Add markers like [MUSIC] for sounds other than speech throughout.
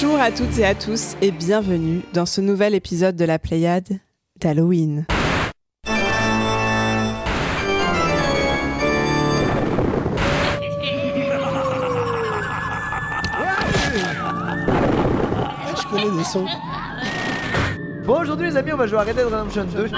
Bonjour à toutes et à tous et bienvenue dans ce nouvel épisode de la Pléiade d'Halloween. Je connais des sons. Bon, aujourd'hui, les amis, on va jouer à Red Dead Redemption 2.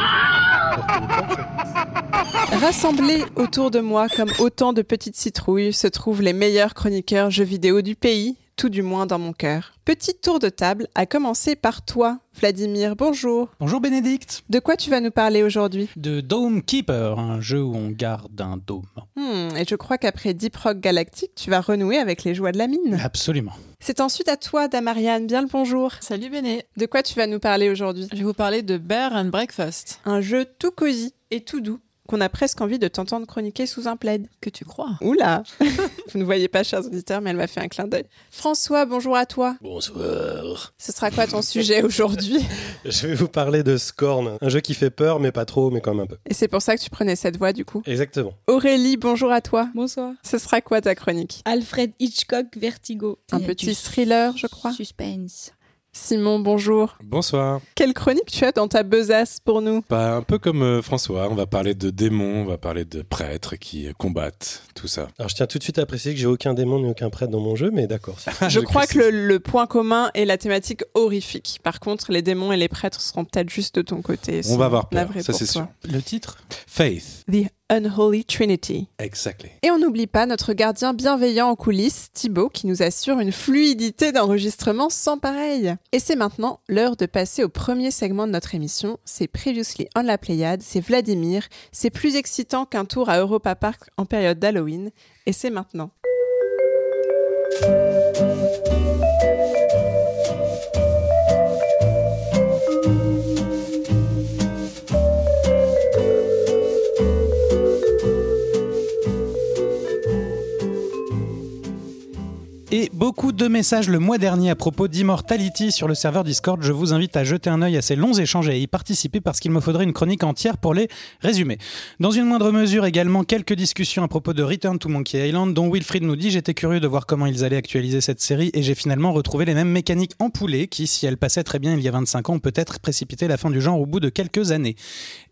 Rassemblés autour de moi comme autant de petites citrouilles se trouvent les meilleurs chroniqueurs jeux vidéo du pays, tout du moins dans mon cœur. Petit tour de table, à commencer par toi, Vladimir. Bonjour. Bonjour Bénédicte. De quoi tu vas nous parler aujourd'hui? De Dome Keeper, un jeu où on garde un dôme. Hmm, Et je crois qu'après Deep Rock Galactic, tu vas renouer avec les joies de la mine. Absolument. C'est ensuite à toi, Damariane. Bien le bonjour. Salut Béné, De quoi tu vas nous parler aujourd'hui? Je vais vous parler de Bear and Breakfast. Un jeu tout cosy et tout doux qu'on a presque envie de t'entendre chroniquer sous un plaid. Que tu crois Oula [LAUGHS] Vous ne voyez pas, chers auditeurs, mais elle m'a fait un clin d'œil. François, bonjour à toi. Bonsoir. Ce sera quoi ton sujet aujourd'hui? [LAUGHS] Je vais vous parler de Scorn, un jeu qui fait peur, mais pas trop, mais quand même un peu. Et c'est pour ça que tu prenais cette voix, du coup. Exactement. Aurélie, bonjour à toi. Bonsoir. Ce sera quoi ta chronique? Alfred Hitchcock Vertigo. Un petit thriller, je crois. Suspense. Simon, bonjour. Bonsoir. Quelle chronique tu as dans ta besace pour nous? Bah, un peu comme euh, François, on va parler de démons, on va parler de prêtres qui euh, combattent, tout ça. Alors je tiens tout de suite à préciser que j'ai aucun démon ni aucun prêtre dans mon jeu, mais d'accord. [LAUGHS] Je crois que le, le point commun est la thématique horrifique. Par contre, les démons et les prêtres seront peut-être juste de ton côté. On va avoir peur, Navré ça c'est sûr. Le titre? Faith. The Unholy Trinity. Exactly. Et on n'oublie pas notre gardien bienveillant en coulisses, Thibaut, qui nous assure une fluidité d'enregistrement sans pareil. Et c'est maintenant l'heure de passer au premier segment de notre émission. C'est Previously on la Pléiade, c'est Vladimir. C'est plus excitant qu'un tour à Europa Park en période d'Halloween. Et c'est maintenant. Et beaucoup de messages le mois dernier à propos d'Immortality sur le serveur Discord. Je vous invite à jeter un œil à ces longs échanges et à y participer parce qu'il me faudrait une chronique entière pour les résumer. Dans une moindre mesure également quelques discussions à propos de Return to Monkey Island dont Wilfried nous dit j'étais curieux de voir comment ils allaient actualiser cette série et j'ai finalement retrouvé les mêmes mécaniques empoulées qui, si elles passaient très bien il y a 25 ans, peut-être précipité la fin du genre au bout de quelques années.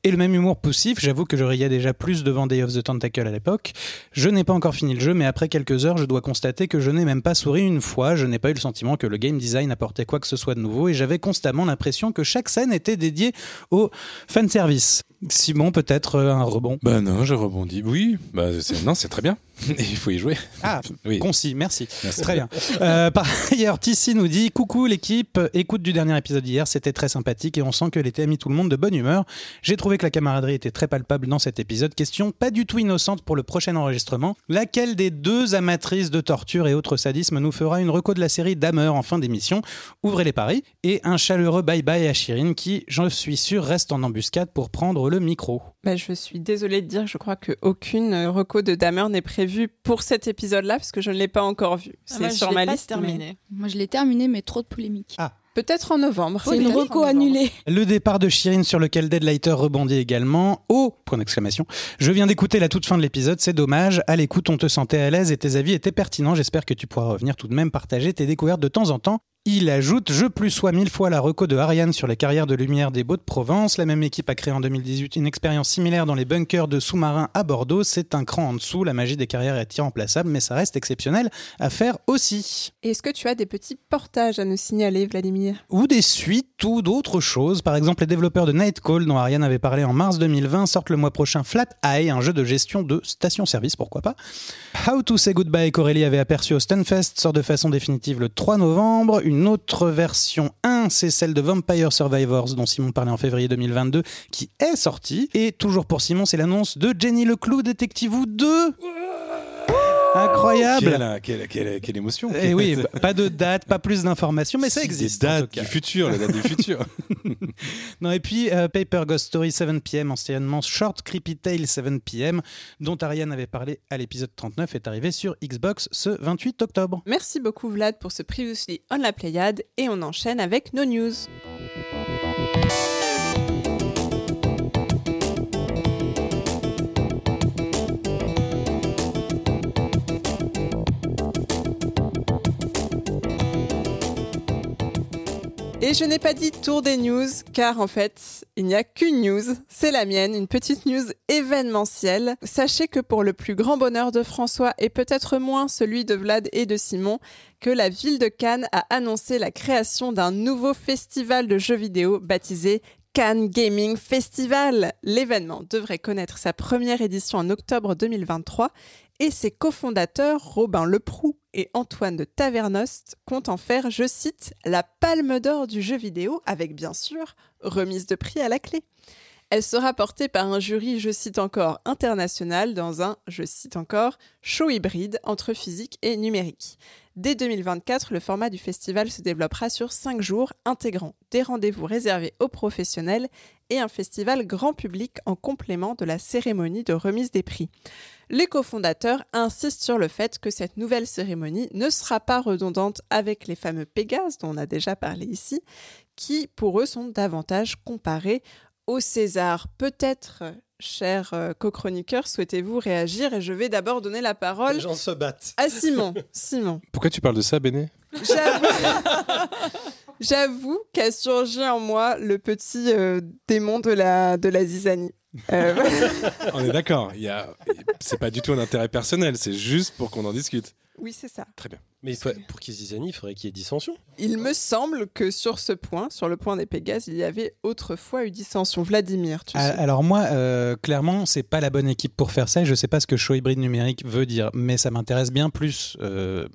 Et le même humour poussif, j'avoue que je riais déjà plus devant Day of the Tentacle à l'époque. Je n'ai pas encore fini le jeu, mais après quelques heures, je dois constater que je n'ai même pas souri une fois. Je n'ai pas eu le sentiment que le game design apportait quoi que ce soit de nouveau, et j'avais constamment l'impression que chaque scène était dédiée au fanservice. Simon, peut-être euh, un rebond? Bah non, je rebondis. Oui, c'est- non, c'est très bien. [LAUGHS] Il faut y jouer. Ah, Oui. concis, merci. Merci. Très bien. Euh, par [LAUGHS] ailleurs, Tissi nous dit Coucou l'équipe, écoute du dernier épisode d'hier, c'était très sympathique et on sent que l'été a mis tout le monde de bonne humeur. J'ai trouvé que la camaraderie était très palpable dans cet épisode. Question pas du tout innocente pour le prochain enregistrement. Laquelle des deux amatrices de torture et autres sadismes nous fera une reco de la série Dahmer en fin d'émission? Ouvrez les paris. Et un chaleureux bye bye à Chirine qui, je suis sûr, reste en embuscade pour prendre le micro. Bah, je suis désolée de dire, je crois qu'aucune reco de Damer n'est prévue pour cet épisode-là, parce que je ne l'ai pas encore vu. C'est Ah, moi, je sur ma pas liste. mais terminé. Moi, je l'ai terminé, mais trop de polémiques. Peut-être en novembre. C'est une reco annulée. Le départ de Shirin sur lequel Deadlighter rebondit également. Oh Point d'exclamation. Je viens d'écouter la toute fin de l'épisode, c'est dommage. À l'écoute, on te sentait à l'aise et tes avis étaient pertinents. J'espère que tu pourras revenir tout de même partager tes découvertes de temps en temps. Il ajoute Je plus sois mille fois la reco de Ariane sur les carrières de lumière des Beaux de Provence. La même équipe a créé en 2018 une expérience similaire dans les bunkers de sous-marins à Bordeaux. C'est un cran en dessous. La magie des carrières est irremplaçable, mais ça reste exceptionnel à faire aussi. Est-ce que tu as des petits portages à nous signaler, Vladimir? Ou des suites ou d'autres choses. Par exemple, les développeurs de Nightcall, dont Ariane avait parlé en mars 2020, sortent le mois prochain Flat Eye, un jeu de gestion de station-service, pourquoi pas. How to Say Goodbye qu'Aurélie avait aperçu au Stunfest sort de façon définitive le 3 novembre. Une autre version. 1, c'est celle de Vampire Survivors, dont Simon parlait en février 2022, qui est sortie. Et toujours pour Simon, c'est l'annonce de Jenny Leclou, Détective 2 Incroyable Quelle, quelle, quelle, quelle émotion. Et oui, pas de date, pas plus d'informations, mais ça Des existe. tout dates du futur, la date du futur. Non, et puis euh, Paper Ghost Story 7 p.m., anciennement Short Creepy Tale 7 p.m., dont Ariane avait parlé à l'épisode 39, est arrivé sur Xbox ce 28 octobre. Merci beaucoup, Vlad, pour ce Previously on la Pléiade. Et on enchaîne avec nos news. Et je n'ai pas dit tour des news, car en fait, il n'y a qu'une news, c'est la mienne, une petite news événementielle. Sachez que pour le plus grand bonheur de François, et peut-être moins celui de Vlad et de Simon, que la ville de Cannes a annoncé la création d'un nouveau festival de jeux vidéo baptisé Cannes Gaming Festival. L'événement devrait connaître sa première édition en octobre 2023 et ses cofondateurs, Robin Leproux et Antoine de Tavernost, comptent en faire, je cite, la palme d'or du jeu vidéo avec bien sûr remise de prix à la clé. Elle sera portée par un jury, je cite encore, international dans un, je cite encore, show hybride entre physique et numérique. Dès 2024, le format du festival se développera sur 5 jours, intégrant des rendez-vous réservés aux professionnels et un festival grand public en complément de la cérémonie de remise des prix. Les cofondateurs insistent sur le fait que cette nouvelle cérémonie ne sera pas redondante avec les fameux Pégases dont on a déjà parlé ici, qui pour eux sont davantage comparés au César. Peut-être, cher euh, co-chroniqueur, souhaitez-vous réagir et je vais d'abord donner la parole Les gens se battent. à Simon. Simon, Pourquoi tu parles de ça, Béné? J'avoue, j'avoue qu'a surgi en moi le petit euh, démon de la, de la zizanie. Euh, On est d'accord. C'est pas du tout un intérêt personnel. C'est juste pour qu'on en discute. Oui, c'est ça. Très bien. Mais il faut- pour qu'ils y il faudrait qu'il y ait dissension. Il me semble que sur ce point, sur le point des Pégases, il y avait autrefois eu dissension. Vladimir, tu Ah, sais. Alors moi, euh, clairement, c'est pas la bonne équipe pour faire ça. Je sais pas ce que show hybride numérique veut dire, mais ça m'intéresse bien plus. euh,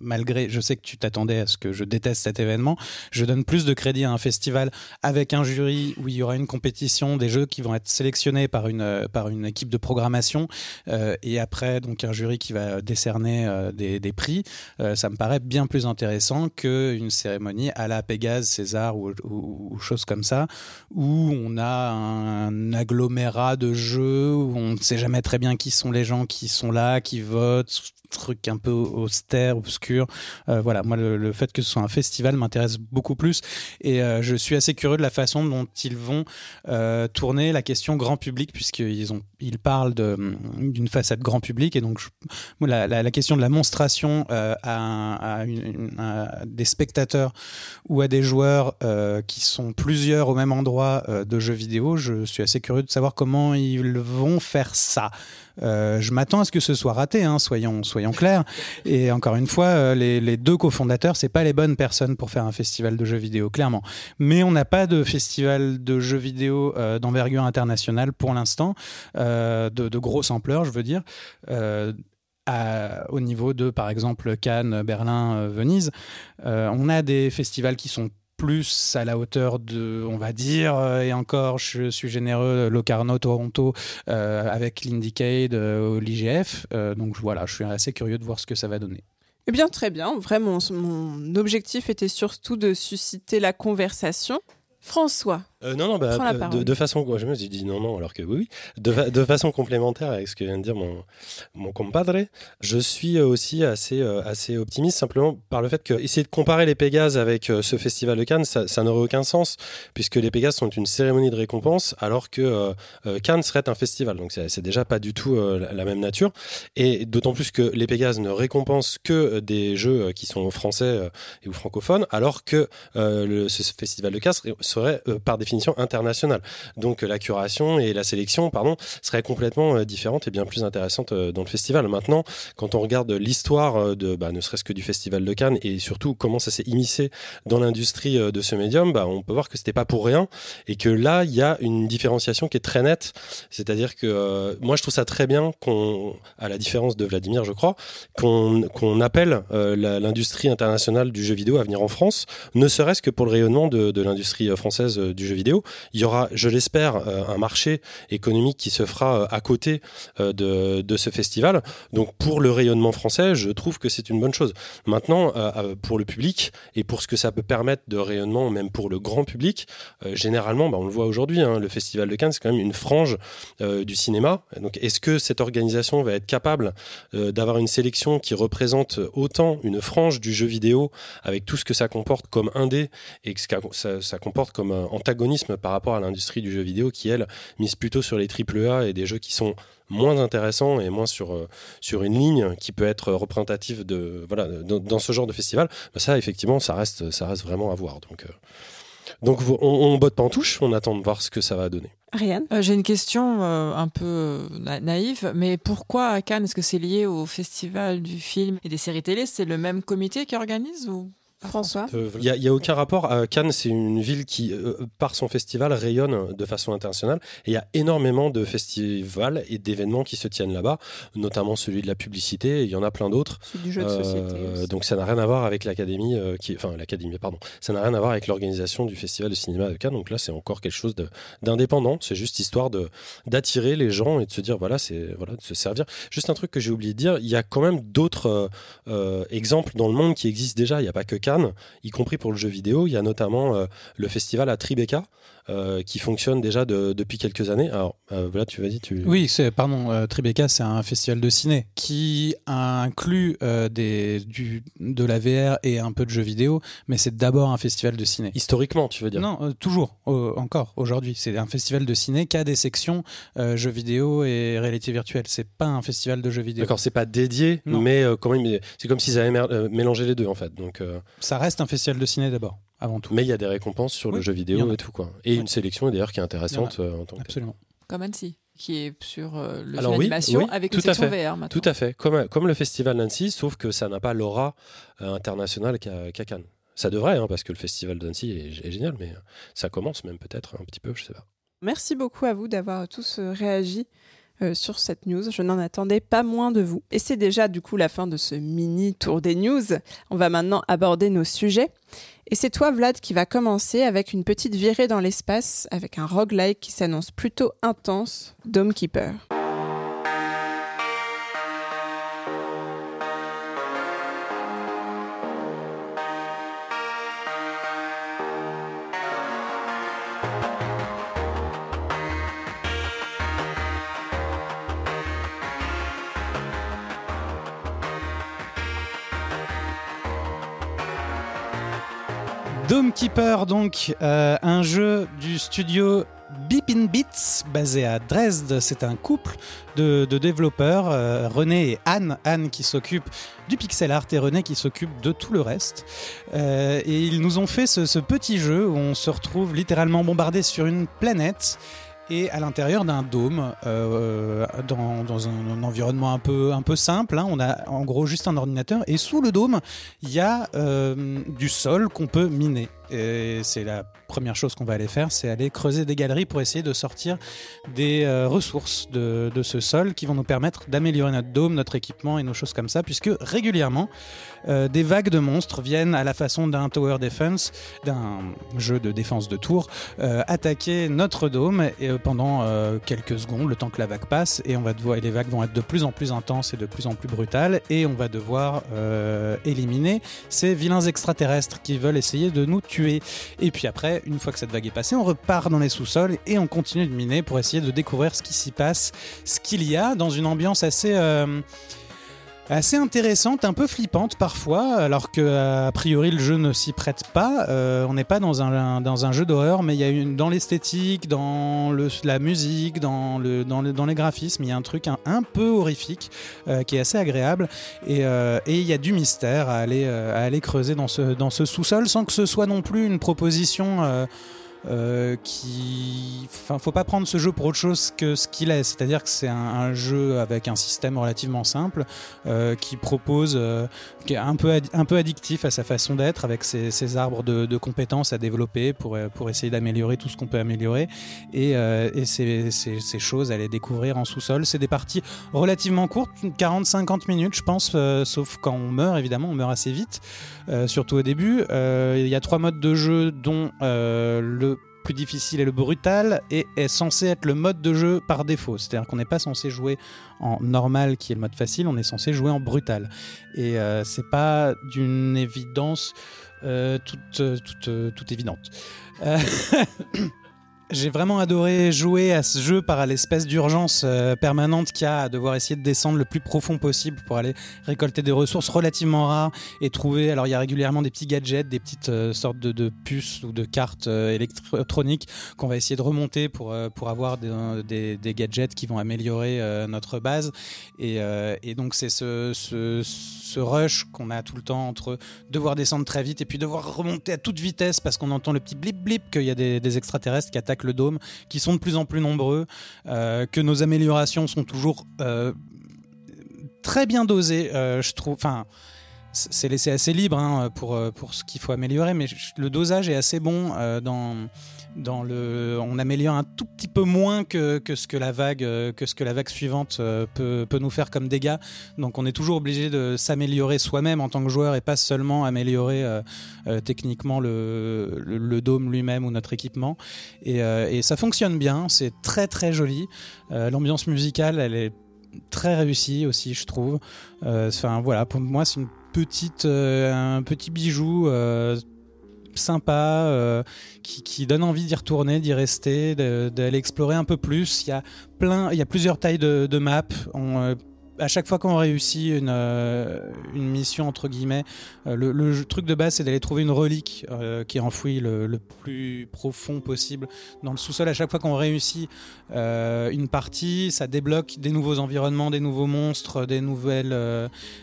malgré, je sais que tu t'attendais à ce que je déteste cet événement. Je donne plus de crédit à un festival avec un jury où il y aura une compétition, des jeux qui vont être sélectionnés par une par une équipe de programmation euh, et après donc un jury qui va décerner euh, des, prix. Euh, ça me paraît bien plus intéressant qu'une cérémonie à la Pégase, César ou, ou, choses comme ça où on a un agglomérat de jeux, où on ne sait jamais très bien qui sont les gens qui sont là, qui votent, truc un peu austère, obscur. Euh, voilà, moi le, fait que ce soit un festival m'intéresse beaucoup plus et euh, je suis assez curieux de la façon dont ils vont euh, tourner la question grand public puisqu'ils ils parlent d'une façade grand public et donc la, question de la monstration à, à des spectateurs ou à des joueurs qui sont plusieurs au même endroit de jeux vidéo, je suis assez curieux de savoir comment ils vont faire ça. Euh, je m'attends à ce que ce soit raté, hein, soyons, clairs. Et encore une fois, euh, les, deux cofondateurs, c'est pas les bonnes personnes pour faire un festival de jeux vidéo, clairement. Mais on n'a pas de festival de jeux vidéo euh, d'envergure internationale pour l'instant, de, grosse ampleur, je veux dire. Au niveau de, par exemple, Cannes, Berlin, Venise, on a des festivals qui sont plus à la hauteur de, on va dire, euh, et encore, je suis généreux, Locarno, Toronto, euh, avec l'Indiecade, euh, l'IGF. Euh, donc voilà, je suis assez curieux de voir ce que ça va donner. Eh bien, très bien. Vraiment, mon objectif était surtout de susciter la conversation. François, Euh, non, non, bah, euh, de, façon. Je me suis dit non, non, alors que oui, oui. De, fa- de façon complémentaire avec ce que vient de dire mon, mon compadre, je suis aussi assez, euh, assez optimiste simplement par le fait que essayer de comparer les Pégases avec euh, ce festival de Cannes, ça, ça n'aurait aucun sens puisque les Pégases sont une cérémonie de récompense alors que euh, Cannes serait un festival. Donc c'est déjà pas du tout la, la même nature. Et d'autant plus que les Pégases ne récompensent que des jeux qui sont français et ou francophones alors que le, ce festival de Cannes serait, par définition international. Donc euh, la curation et la sélection, pardon, seraient complètement euh, différentes et bien plus intéressantes euh, dans le festival. Maintenant, quand on regarde l'histoire de, bah, ne serait-ce que du festival de Cannes et surtout comment ça s'est immiscé dans l'industrie de ce médium, bah, on peut voir que c'était pas pour rien et que là, il y a une différenciation qui est très nette. C'est-à-dire que moi, je trouve ça très bien qu'on, à la différence de Vladimir, je crois, qu'on qu'on appelle l'industrie internationale du jeu vidéo à venir en France, ne serait-ce que pour le rayonnement de, de l'industrie française du jeu vidéo. Il y aura, je l'espère, euh, un marché économique qui se fera euh, à côté euh, de, ce festival. Donc pour le rayonnement français, je trouve que c'est une bonne chose. Maintenant, pour le public et pour ce que ça peut permettre de rayonnement, même pour le grand public, généralement, bah, on le voit aujourd'hui, hein, le Festival de Cannes, c'est quand même une frange du cinéma. Donc est-ce que cette organisation va être capable d'avoir une sélection qui représente autant une frange du jeu vidéo avec tout ce que ça comporte comme indé et que ça, ça comporte comme antagoniste antagonisme par rapport à l'industrie du jeu vidéo qui, elle, mise plutôt sur les AAA et des jeux qui sont moins intéressants et moins sur, euh, sur une ligne qui peut être représentative de, voilà, dans, dans ce genre de festival, bah ça, effectivement, ça reste, ça reste vraiment à voir. Donc, euh, donc on, on botte pas en touche, on attend de voir ce que ça va donner. Ariane Euh, J'ai une question euh, un peu na- naïve, mais pourquoi à Cannes? Est-ce que c'est lié au festival du film et des séries télé? C'est le même comité qui organise ou? François Il n'y a, aucun rapport. Cannes, c'est une ville qui, euh, par son festival, rayonne de façon internationale. Et il y a énormément de festivals et d'événements qui se tiennent là-bas, notamment celui de la publicité. Il y en a plein d'autres. C'est du jeu de Euh, société. aussi. donc ça n'a rien à voir avec l'académie, euh, qui, enfin l'académie, pardon. Ça n'a rien à voir avec l'organisation du festival de cinéma de Cannes. Donc là, c'est encore quelque chose d'indépendant. C'est juste histoire de d'attirer les gens et de se dire voilà, c'est voilà, de se servir. Juste un truc que j'ai oublié de dire, il y a quand même d'autres euh, exemples dans le monde qui existent déjà. Il n'y a pas que Cannes, y compris pour le jeu vidéo. Il y a notamment euh, le festival à Tribeca. Euh, qui fonctionne déjà de- depuis quelques années. Alors euh, voilà, tu vas dire, tu. Oui, c'est pardon, euh, Tribeca, c'est un festival de ciné qui inclut des du de la VR et un peu de jeux vidéo, mais c'est d'abord un festival de ciné. Historiquement, tu veux dire? Non, toujours, encore aujourd'hui, c'est un festival de ciné qui a des sections jeux vidéo et réalité virtuelle. C'est pas un festival de jeux vidéo. D'accord, c'est pas dédié, Non. mais quand même, c'est comme s'ils avaient mélangé les deux en fait. Donc, Ça reste un festival de ciné d'abord, avant tout. mais il y a des récompenses sur le jeu vidéo et tout quoi. Et une sélection d'ailleurs qui est intéressante euh, en tant que. Absolument. comme Annecy, qui est sur euh, le Alors film oui, d'animation oui, avec tout une à fait. VR maintenant. Tout à fait, comme, comme le festival d'Annecy, sauf que ça n'a pas l'aura euh, internationale qu'à Cannes. Ça devrait, hein, parce que le festival d'Annecy est, est génial, mais ça commence même peut-être un petit peu, je sais pas. Merci beaucoup à vous d'avoir tous euh, réagi euh, sur cette news. Je n'en attendais pas moins de vous. Et c'est déjà du coup la fin de ce mini tour des news. On va maintenant aborder nos sujets. Et c'est toi, Vlad, qui va commencer avec une petite virée dans l'espace avec un roguelike qui s'annonce plutôt intense, Dome Keeper. Dome Keeper, donc, euh, un jeu du studio Beep in Beats, basé à Dresde. C'est un couple de, développeurs, euh, René et Anne. Anne qui s'occupe du pixel art et René qui s'occupe de tout le reste. Euh, et ils nous ont fait ce, petit jeu où on se retrouve littéralement bombardé sur une planète et à l'intérieur d'un dôme, dans, un, environnement un peu, simple. hein. On a en gros juste un ordinateur et sous le dôme, il y a du sol qu'on peut miner. Et c'est la première chose qu'on va aller faire, c'est aller creuser des galeries pour essayer de sortir des euh, ressources de, ce sol qui vont nous permettre d'améliorer notre dôme, notre équipement et nos choses comme ça, puisque régulièrement, euh, des vagues de monstres viennent à la façon d'un tower defense, d'un jeu de défense de tour, euh, attaquer notre dôme et, pendant quelques secondes, le temps que la vague passe, et on va devoir, et les vagues vont être de plus en plus intenses et de plus en plus brutales, et on va devoir éliminer ces vilains extraterrestres qui veulent essayer de nous tuer. Et puis après, une fois que cette vague est passée, on repart dans les sous-sols et on continue de miner pour essayer de découvrir ce qui s'y passe, ce qu'il y a dans une ambiance assez euh, assez intéressante, un peu flippante parfois, alors que a priori le jeu ne s'y prête pas. Euh, on n'est pas dans un, dans un jeu d'horreur, mais il y a une, dans l'esthétique, dans le, la musique, dans, le, dans, le- dans les graphismes, il y a un truc un, peu horrifique euh, qui est assez agréable. Et euh, il y a du mystère à aller, euh, à aller creuser dans ce, dans ce sous-sol sans que ce soit non plus une proposition. Euh, qui, enfin, faut pas prendre ce jeu pour autre chose que ce qu'il est. C'est-à-dire que c'est un, jeu avec un système relativement simple euh, qui propose, euh, qui est un peu, un peu addictif à sa façon d'être, avec ses, arbres de, compétences à développer pour, pour essayer d'améliorer tout ce qu'on peut améliorer et, euh, et ces, ces- choses à les découvrir en sous-sol. C'est des parties relativement courtes, 40-50 minutes, je pense, sauf quand on meurt, évidemment, on meurt assez vite, surtout au début. Il y a trois modes de jeu, dont le plus difficile et le brutal et est censé être le mode de jeu par défaut. C'est-à-dire qu'on n'est pas censé jouer en normal qui est le mode facile, on est censé jouer en brutal. Et euh, c'est pas d'une évidence euh, toute, toute, euh, toute évidente. [CLEARS THROAT] J'ai vraiment adoré jouer à ce jeu par l'espèce d'urgence euh, permanente qu'il y a à devoir essayer de descendre le plus profond possible pour aller récolter des ressources relativement rares et trouver. Alors il y a régulièrement des petits gadgets, des petites euh, sortes de, de puces ou de cartes euh, électroniques qu'on va essayer de remonter pour, pour avoir des, gadgets qui vont améliorer notre base. Et, donc c'est ce, rush qu'on a tout le temps entre devoir descendre très vite et puis devoir remonter à toute vitesse parce qu'on entend le petit blip blip qu'il y a des extraterrestres qui attaquent le dôme, qui sont de plus en plus nombreux, euh, que nos améliorations sont toujours euh, très bien dosées, euh, je trouve. Enfin, c'est laissé assez libre hein, pour, pour ce qu'il faut améliorer, mais le dosage est assez bon dans. On améliore un tout petit peu moins que, ce que la vague, euh, que ce que la vague suivante euh, peut, nous faire comme dégâts. Donc on est toujours obligé de s'améliorer soi-même en tant que joueur et pas seulement améliorer euh, techniquement le, dôme lui-même ou notre équipement. Et, ça fonctionne bien, c'est très très joli. L'ambiance musicale, elle est très réussie aussi, je trouve. Enfin voilà, pour moi c'est une petite, un petit bijou. Sympa euh, qui, qui donne envie d'y retourner d'y rester d'aller explorer un peu plus il y a plein il y a plusieurs tailles de, de maps On, euh, à chaque fois qu'on réussit une, euh, une mission entre guillemets, le, truc de base c'est d'aller trouver une relique qui est enfouie le, le plus profond possible dans le sous-sol. À chaque fois qu'on réussit une partie, ça débloque des nouveaux environnements, des nouveaux monstres, des nouvelles,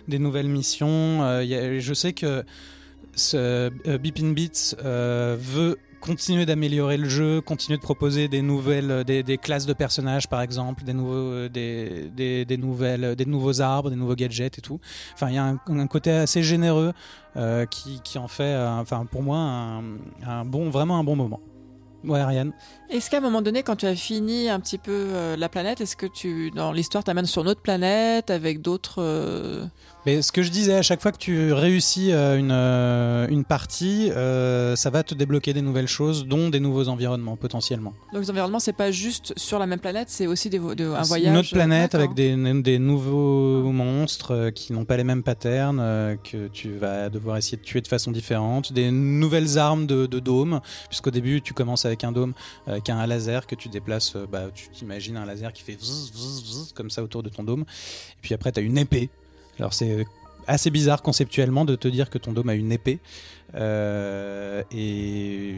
des nouvelles missions. Je sais que ce euh, Beepin Beats euh, veut continuer d'améliorer le jeu, continuer de proposer des nouvelles, euh, des, classes de personnages par exemple, des nouveaux, des, des, nouvelles, des nouveaux arbres, des nouveaux gadgets et tout. Enfin, il y a un, côté assez généreux qui, qui en fait, enfin pour moi, un bon, vraiment un bon moment. Ouais, Ariane. Est-ce qu'à un moment donné, quand tu as fini un petit peu euh, la planète, est-ce que tu, dans l'histoire, t'amènes sur une autre planète avec d'autres. euh, Mais ce que je disais, à chaque fois que tu réussis euh, une, une partie, ça va te débloquer des nouvelles choses, dont des nouveaux environnements potentiellement. Donc les environnements, c'est pas juste sur la même planète, c'est aussi des, de- un voyage. Une autre planète avec des, des nouveaux monstres qui n'ont pas les mêmes patterns, que tu vas devoir essayer de tuer de façon différente, des nouvelles armes de, de dôme, puisqu'au début tu commences avec un dôme, avec un laser que tu déplaces, euh, bah, tu t'imagines un laser qui fait zzz, zzz, zzz, comme ça autour de ton dôme, et puis après tu as une épée. Alors c'est assez bizarre conceptuellement de te dire que ton dôme a une épée, Euh, et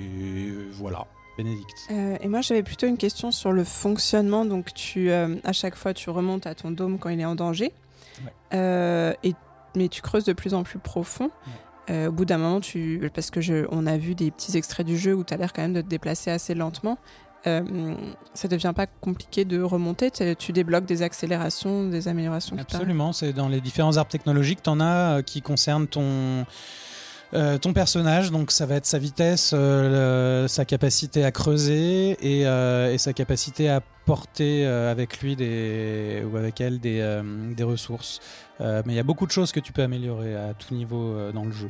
voilà. Bénédicte. Euh, et moi, j'avais plutôt une question sur le fonctionnement. Donc, tu, euh, à chaque fois, tu remontes à ton dôme quand il est en danger. Ouais. Euh, et, mais tu creuses de plus en plus profond. Euh, au bout d'un moment, tu, parce que je, on a vu des petits extraits du jeu où tu as l'air quand même de te déplacer assez lentement. Euh, ça devient pas compliqué de remonter Tu- débloques des accélérations, des améliorations. Absolument, c'est dans les différents arbres technologiques, tu en as euh, qui concernent ton, euh, ton personnage, donc ça va être sa vitesse, euh, sa capacité à creuser et, euh, sa capacité à porter avec lui des, ou avec elle des, ressources. Mais il y a beaucoup de choses que tu peux améliorer à tout niveau dans le jeu.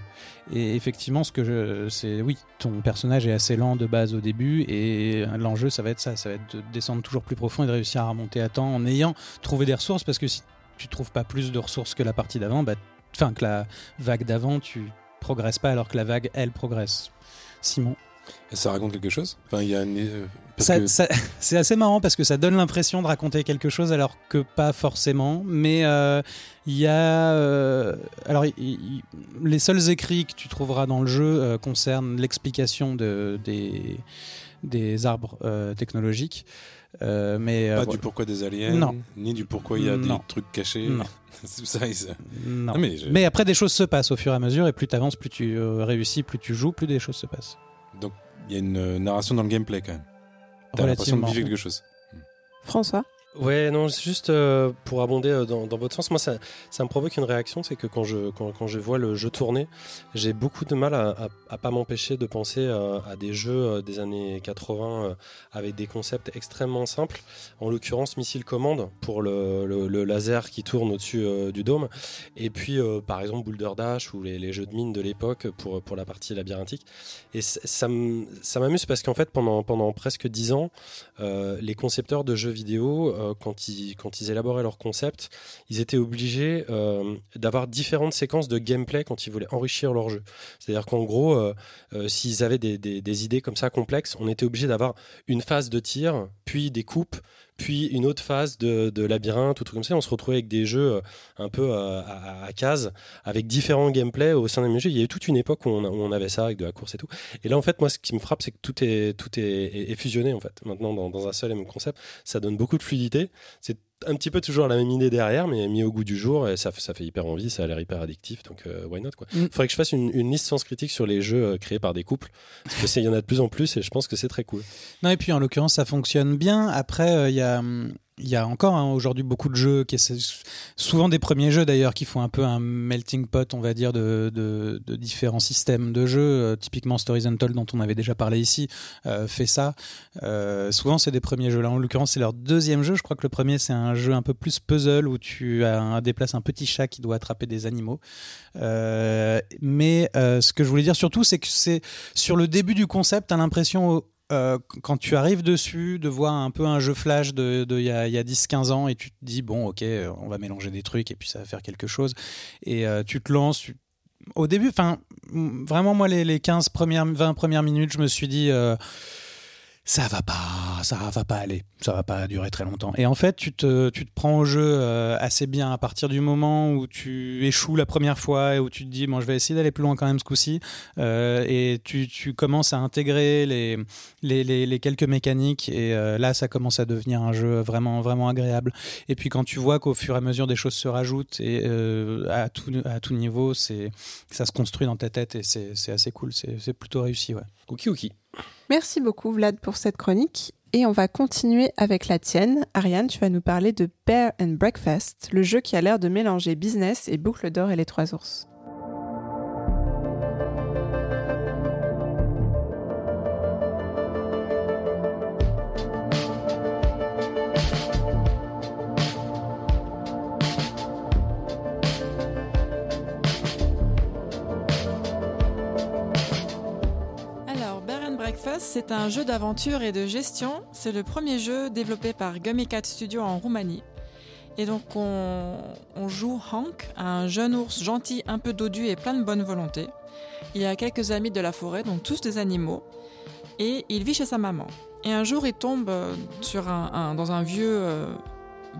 Et effectivement, ce que je, c'est oui, ton personnage est assez lent de base au début, et l'enjeu, ça va être ça, ça va être de descendre toujours plus profond et de réussir à remonter à temps en ayant trouvé des ressources, parce que si tu trouves pas plus de ressources que la partie d'avant, bah, enfin que la vague d'avant, tu progresses pas alors que la vague, elle, progresse. Simon. Ça raconte quelque chose? Enfin, y a une- euh, parce Ça- que- ça- [LAUGHS] c'est assez marrant parce que ça donne l'impression de raconter quelque chose alors que pas forcément. Mais euh, il y a. euh, alors, les seuls écrits que tu trouveras dans le jeu euh, concernent l'explication de, des, des arbres technologiques. Euh, mais euh, pas voilà. du pourquoi des aliens, Non. ni du pourquoi il y a Non. des trucs cachés. Non. [LAUGHS] Ça, il- ça- Non. Non, mais je- Mais après, des choses se passent au fur et à mesure, et plus tu avances, plus tu euh, réussis, plus tu joues, plus des choses se passent. Donc, il y a une narration dans le gameplay quand même. T'as l'impression de vivre quelque chose. François? Ouais, non, juste euh, pour abonder euh, dans, votre sens, moi ça, ça me provoque une réaction, c'est que quand je, quand, je vois le jeu tourner, j'ai beaucoup de mal à, à, pas m'empêcher de penser euh, à des jeux des années 80 euh, avec des concepts extrêmement simples, en l'occurrence Missile Commande pour le, laser qui tourne au-dessus du dôme, et puis par exemple Boulder Dash ou les, jeux de mine de l'époque pour, pour la partie labyrinthique. Et ça m'amuse parce qu'en fait pendant, pendant presque 10 ans, les concepteurs de jeux vidéo euh, quand, ils, quand ils élaboraient leur concept, ils étaient obligés euh, d'avoir différentes séquences de gameplay quand ils voulaient enrichir leur jeu. C'est-à-dire qu'en gros, euh, s'ils avaient des- des idées comme ça complexes, on était obligé d'avoir une phase de tir, puis des coupes, puis une autre phase de, labyrinthe ou tout comme ça. On se retrouvait avec des jeux euh, un peu euh, à, à cases, avec différents gameplays au sein des jeux. Il y a eu toute une époque où on, avait ça avec de la course et tout. Et là, en fait, moi, ce qui me frappe, c'est que tout est, tout est fusionné, en fait, maintenant, dans, dans un seul et même concept. Ça donne beaucoup de fluidité. C'est un petit peu toujours la même idée derrière, mais mis au goût du jour, et ça, ça fait hyper envie, ça a l'air hyper addictif, donc euh, why not, quoi. Mm. Faudrait que je fasse une, une liste sans critique sur les jeux euh, créés par des couples, parce que c'est- il y en a de plus en plus, et je pense que c'est très cool. Non, et puis en l'occurrence, ça fonctionne bien. Après, euh, il y a. hum, Il y a encore hein, aujourd'hui beaucoup de jeux, qui souvent des premiers jeux d'ailleurs, qui font un peu un melting pot, on va dire, de, différents systèmes de jeux. Euh, typiquement Stories Untold, dont on avait déjà parlé ici, euh, fait ça. Euh, souvent, c'est des premiers jeux. Là, en l'occurrence, c'est leur deuxième jeu. Je crois que le premier, c'est un jeu un peu plus puzzle où tu déplaces un petit chat qui doit attraper des animaux. Mais ce que je voulais dire surtout, c'est que c'est sur le début du concept, tu as l'impression euh, quand tu arrives dessus, de voir un peu un jeu flash de il y a, a 10-15 ans et tu te dis, bon, ok, on va mélanger des trucs et puis ça va faire quelque chose. Et euh, tu te lances. Au début, enfin, vraiment, moi, les, les 15 premières, 20 premières minutes, je me suis dit. euh, ça va pas, ça va pas aller, ça va pas durer très longtemps. Et en fait, tu te, tu te prends au jeu euh, assez bien à partir du moment où tu échoues la première fois et où tu te dis, bon, je vais essayer d'aller plus loin quand même ce coup-ci. Euh, et tu, tu commences à intégrer les, les, les, quelques mécaniques et euh, là, ça commence à devenir un jeu vraiment, vraiment agréable. Et puis quand tu vois qu'au fur et à mesure des choses se rajoutent et à, tout, à tout niveau, ça se construit dans ta tête et c'est, assez cool, c'est, c'est plutôt réussi. Ouais. Ok, ok. Merci beaucoup Vlad pour cette chronique. Et on va continuer avec la tienne. Ariane, tu vas nous parler de Bear and Breakfast, le jeu qui a l'air de mélanger business et boucle d'or et les trois ours. C'est un jeu d'aventure et de gestion. C'est le premier jeu développé par Gummy Cat Studio en Roumanie. Et donc, on, joue Hank, un jeune ours gentil, un peu dodu et plein de bonne volonté. Il a quelques amis de la forêt, donc tous des animaux. Et il vit chez sa maman. Et un jour, il tombe euh, dans un vieux euh,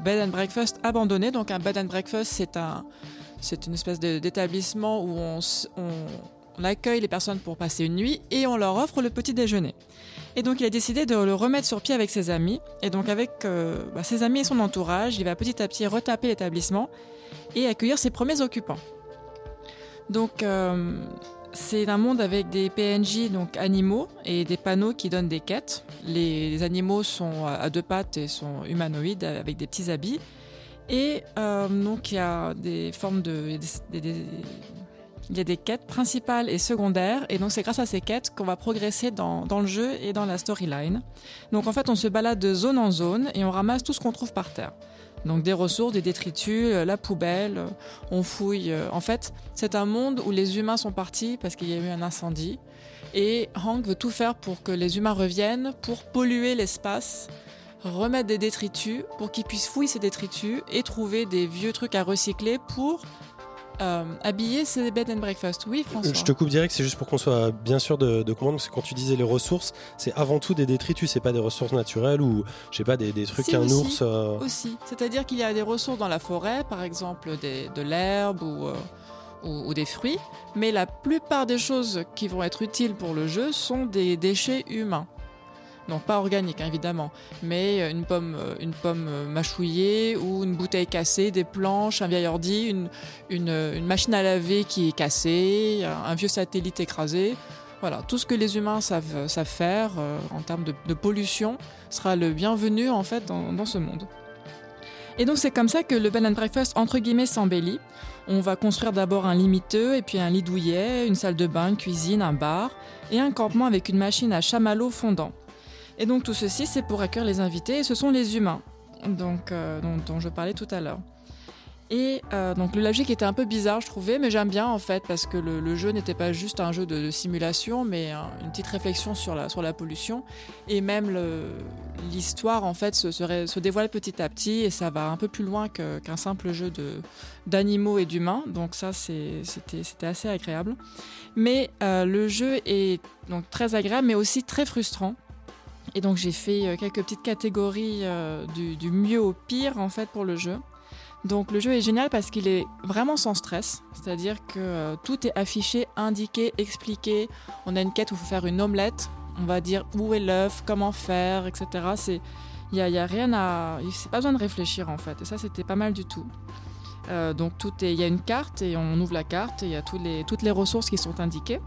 bed and breakfast abandonné. Donc, un bed and breakfast, c'est un, c'est une espèce d'établissement où on, on, on accueille les personnes pour passer une nuit et on leur offre le petit déjeuner. Et donc il a décidé de le remettre sur pied avec ses amis. Et donc avec euh, bah, ses amis et son entourage, il va petit à petit retaper l'établissement et accueillir ses premiers occupants. Donc euh, c'est un monde avec des PNJ, donc animaux, et des panneaux qui donnent des quêtes. Les, animaux sont à deux pattes et sont humanoïdes avec des petits habits. Et euh, donc il y a des formes de... il y a des quêtes principales et secondaires, et donc c'est grâce à ces quêtes qu'on va progresser dans, le jeu et dans la storyline. Donc en fait, on se balade de zone en zone et on ramasse tout ce qu'on trouve par terre. Donc des ressources, des détritus, euh, la poubelle, euh, on fouille. euh, En fait, c'est un monde où les humains sont partis parce qu'il y a eu un incendie. Et Hank veut tout faire pour que les humains reviennent, pour polluer l'espace, remettre des détritus, pour qu'ils puissent fouiller ces détritus et trouver des vieux trucs à recycler pour euh, habiller ces bed and breakfast. Oui, François. Je te coupe direct, c'est juste pour qu'on soit bien sûr de, de comprendre, parce que quand tu disais les ressources, c'est avant tout des détritus, c'est pas des ressources naturelles ou, je sais pas, des, des trucs qu'un aussi. ours. euh, Aussi. C'est-à-dire qu'il y a des ressources dans la forêt, par exemple des- de l'herbe ou, euh, ou, ou des fruits, mais la plupart des choses qui vont être utiles pour le jeu sont des déchets humains. Donc pas organiques hein, évidemment, mais euh, une pomme, euh, une pomme euh, mâchouillée ou une bouteille cassée, des planches, un vieil ordi, une, une, machine à laver qui est cassée, un, vieux satellite écrasé. Voilà, tout ce que les humains savent, faire en termes de, pollution sera le bienvenu en fait dans, ce monde. Et donc c'est comme ça que le bed and breakfast entre guillemets s'embellit. On va construire d'abord un lit miteux et puis un lit douillet, une salle de bain, une cuisine, un bar et un campement avec une machine à chamallow fondant. Et donc tout ceci c'est pour accueillir les invités et ce sont les humains donc, euh, dont, je parlais tout à l'heure. Et euh, donc le logique était un peu bizarre, je trouvais, mais j'aime bien en fait parce que le, jeu n'était pas juste un jeu de, simulation, mais un- une petite réflexion sur la, sur la pollution. Et même l'histoire en fait se, se, dévoile petit à petit et ça va un peu plus loin qu'un simple jeu d'animaux et d'humains. Donc ça c'était assez agréable. Mais euh, le jeu est donc très agréable, mais aussi très frustrant. Et donc j'ai fait euh, quelques petites catégories euh, du, mieux au pire en fait pour le jeu. Donc le jeu est génial parce qu'il est vraiment sans stress, c'est-à-dire que euh, tout est affiché, indiqué, expliqué. On a une quête où il faut faire une omelette, on va dire où est l'œuf, comment faire, etc. C'est il y a, il y a rien à, c'est pas besoin de réfléchir en fait. Et ça c'était pas mal du tout. Donc tout est, il y a une carte et on ouvre la carte et il y a les, toutes les ressources qui sont indiquées.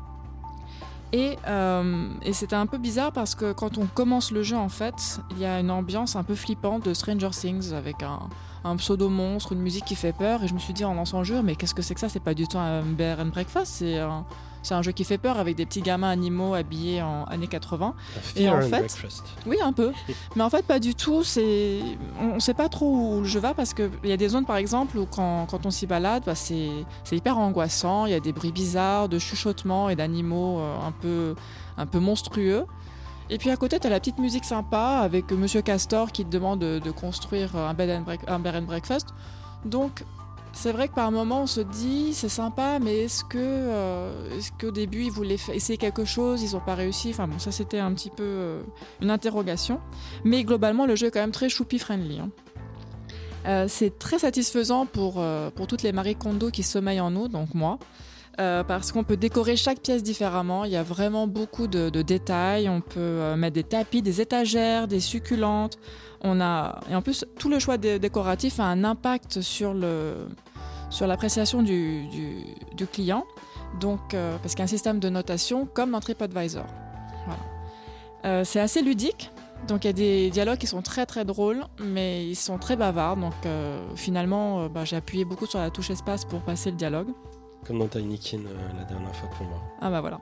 Et, euh, c'était un peu bizarre parce que quand on commence le jeu, en fait, il y a une ambiance un peu flippante de Stranger Things avec un, un pseudo-monstre, une musique qui fait peur. Et je me suis dit en lançant le jeu, mais qu'est-ce que c'est que ça? C'est pas du tout un Bear and Breakfast, c'est un, c'est un jeu qui fait peur avec des petits gamins animaux habillés en années 80. Un Et en fait- breakfast. Oui, un peu. [LAUGHS] Mais en fait, pas du tout. C'est, on ne sait pas trop où le jeu va parce qu'il y a des zones, par exemple, où quand, quand on s'y balade, bah, c'est, c'est hyper angoissant. Il y a des bruits bizarres, de chuchotements et d'animaux euh, un peu, un peu monstrueux. Et puis à côté, tu as la petite musique sympa avec Monsieur Castor qui te demande de, de construire un bed and, break- un bed and breakfast. Donc, c'est vrai que par moment, on se dit, c'est sympa, mais est-ce que, euh, est-ce qu'au début, ils voulaient essayer quelque chose, ils n'ont pas réussi? Enfin bon, ça c'était un petit peu euh, une interrogation. Mais globalement, le jeu est quand même très choupi friendly. hein. Euh, c'est très satisfaisant pour, pour toutes les Marie Kondo qui sommeillent en nous, donc moi. Euh, parce qu'on peut décorer chaque pièce différemment. Il y a vraiment beaucoup de, détails. On peut euh, mettre des tapis, des étagères, des succulentes. On a et en plus tout le choix dé- décoratif a un impact sur sur l'appréciation du, du, du client. Donc euh, parce qu'il y a un système de notation comme dans TripAdvisor. Voilà. Euh, c'est assez ludique. Donc il y a des dialogues qui sont très très drôles, mais ils sont très bavards. Donc finalement, bah, j'ai appuyé beaucoup sur la touche espace pour passer le dialogue. Comme dans Tiny Kin euh, la dernière fois pour moi. Ah bah voilà.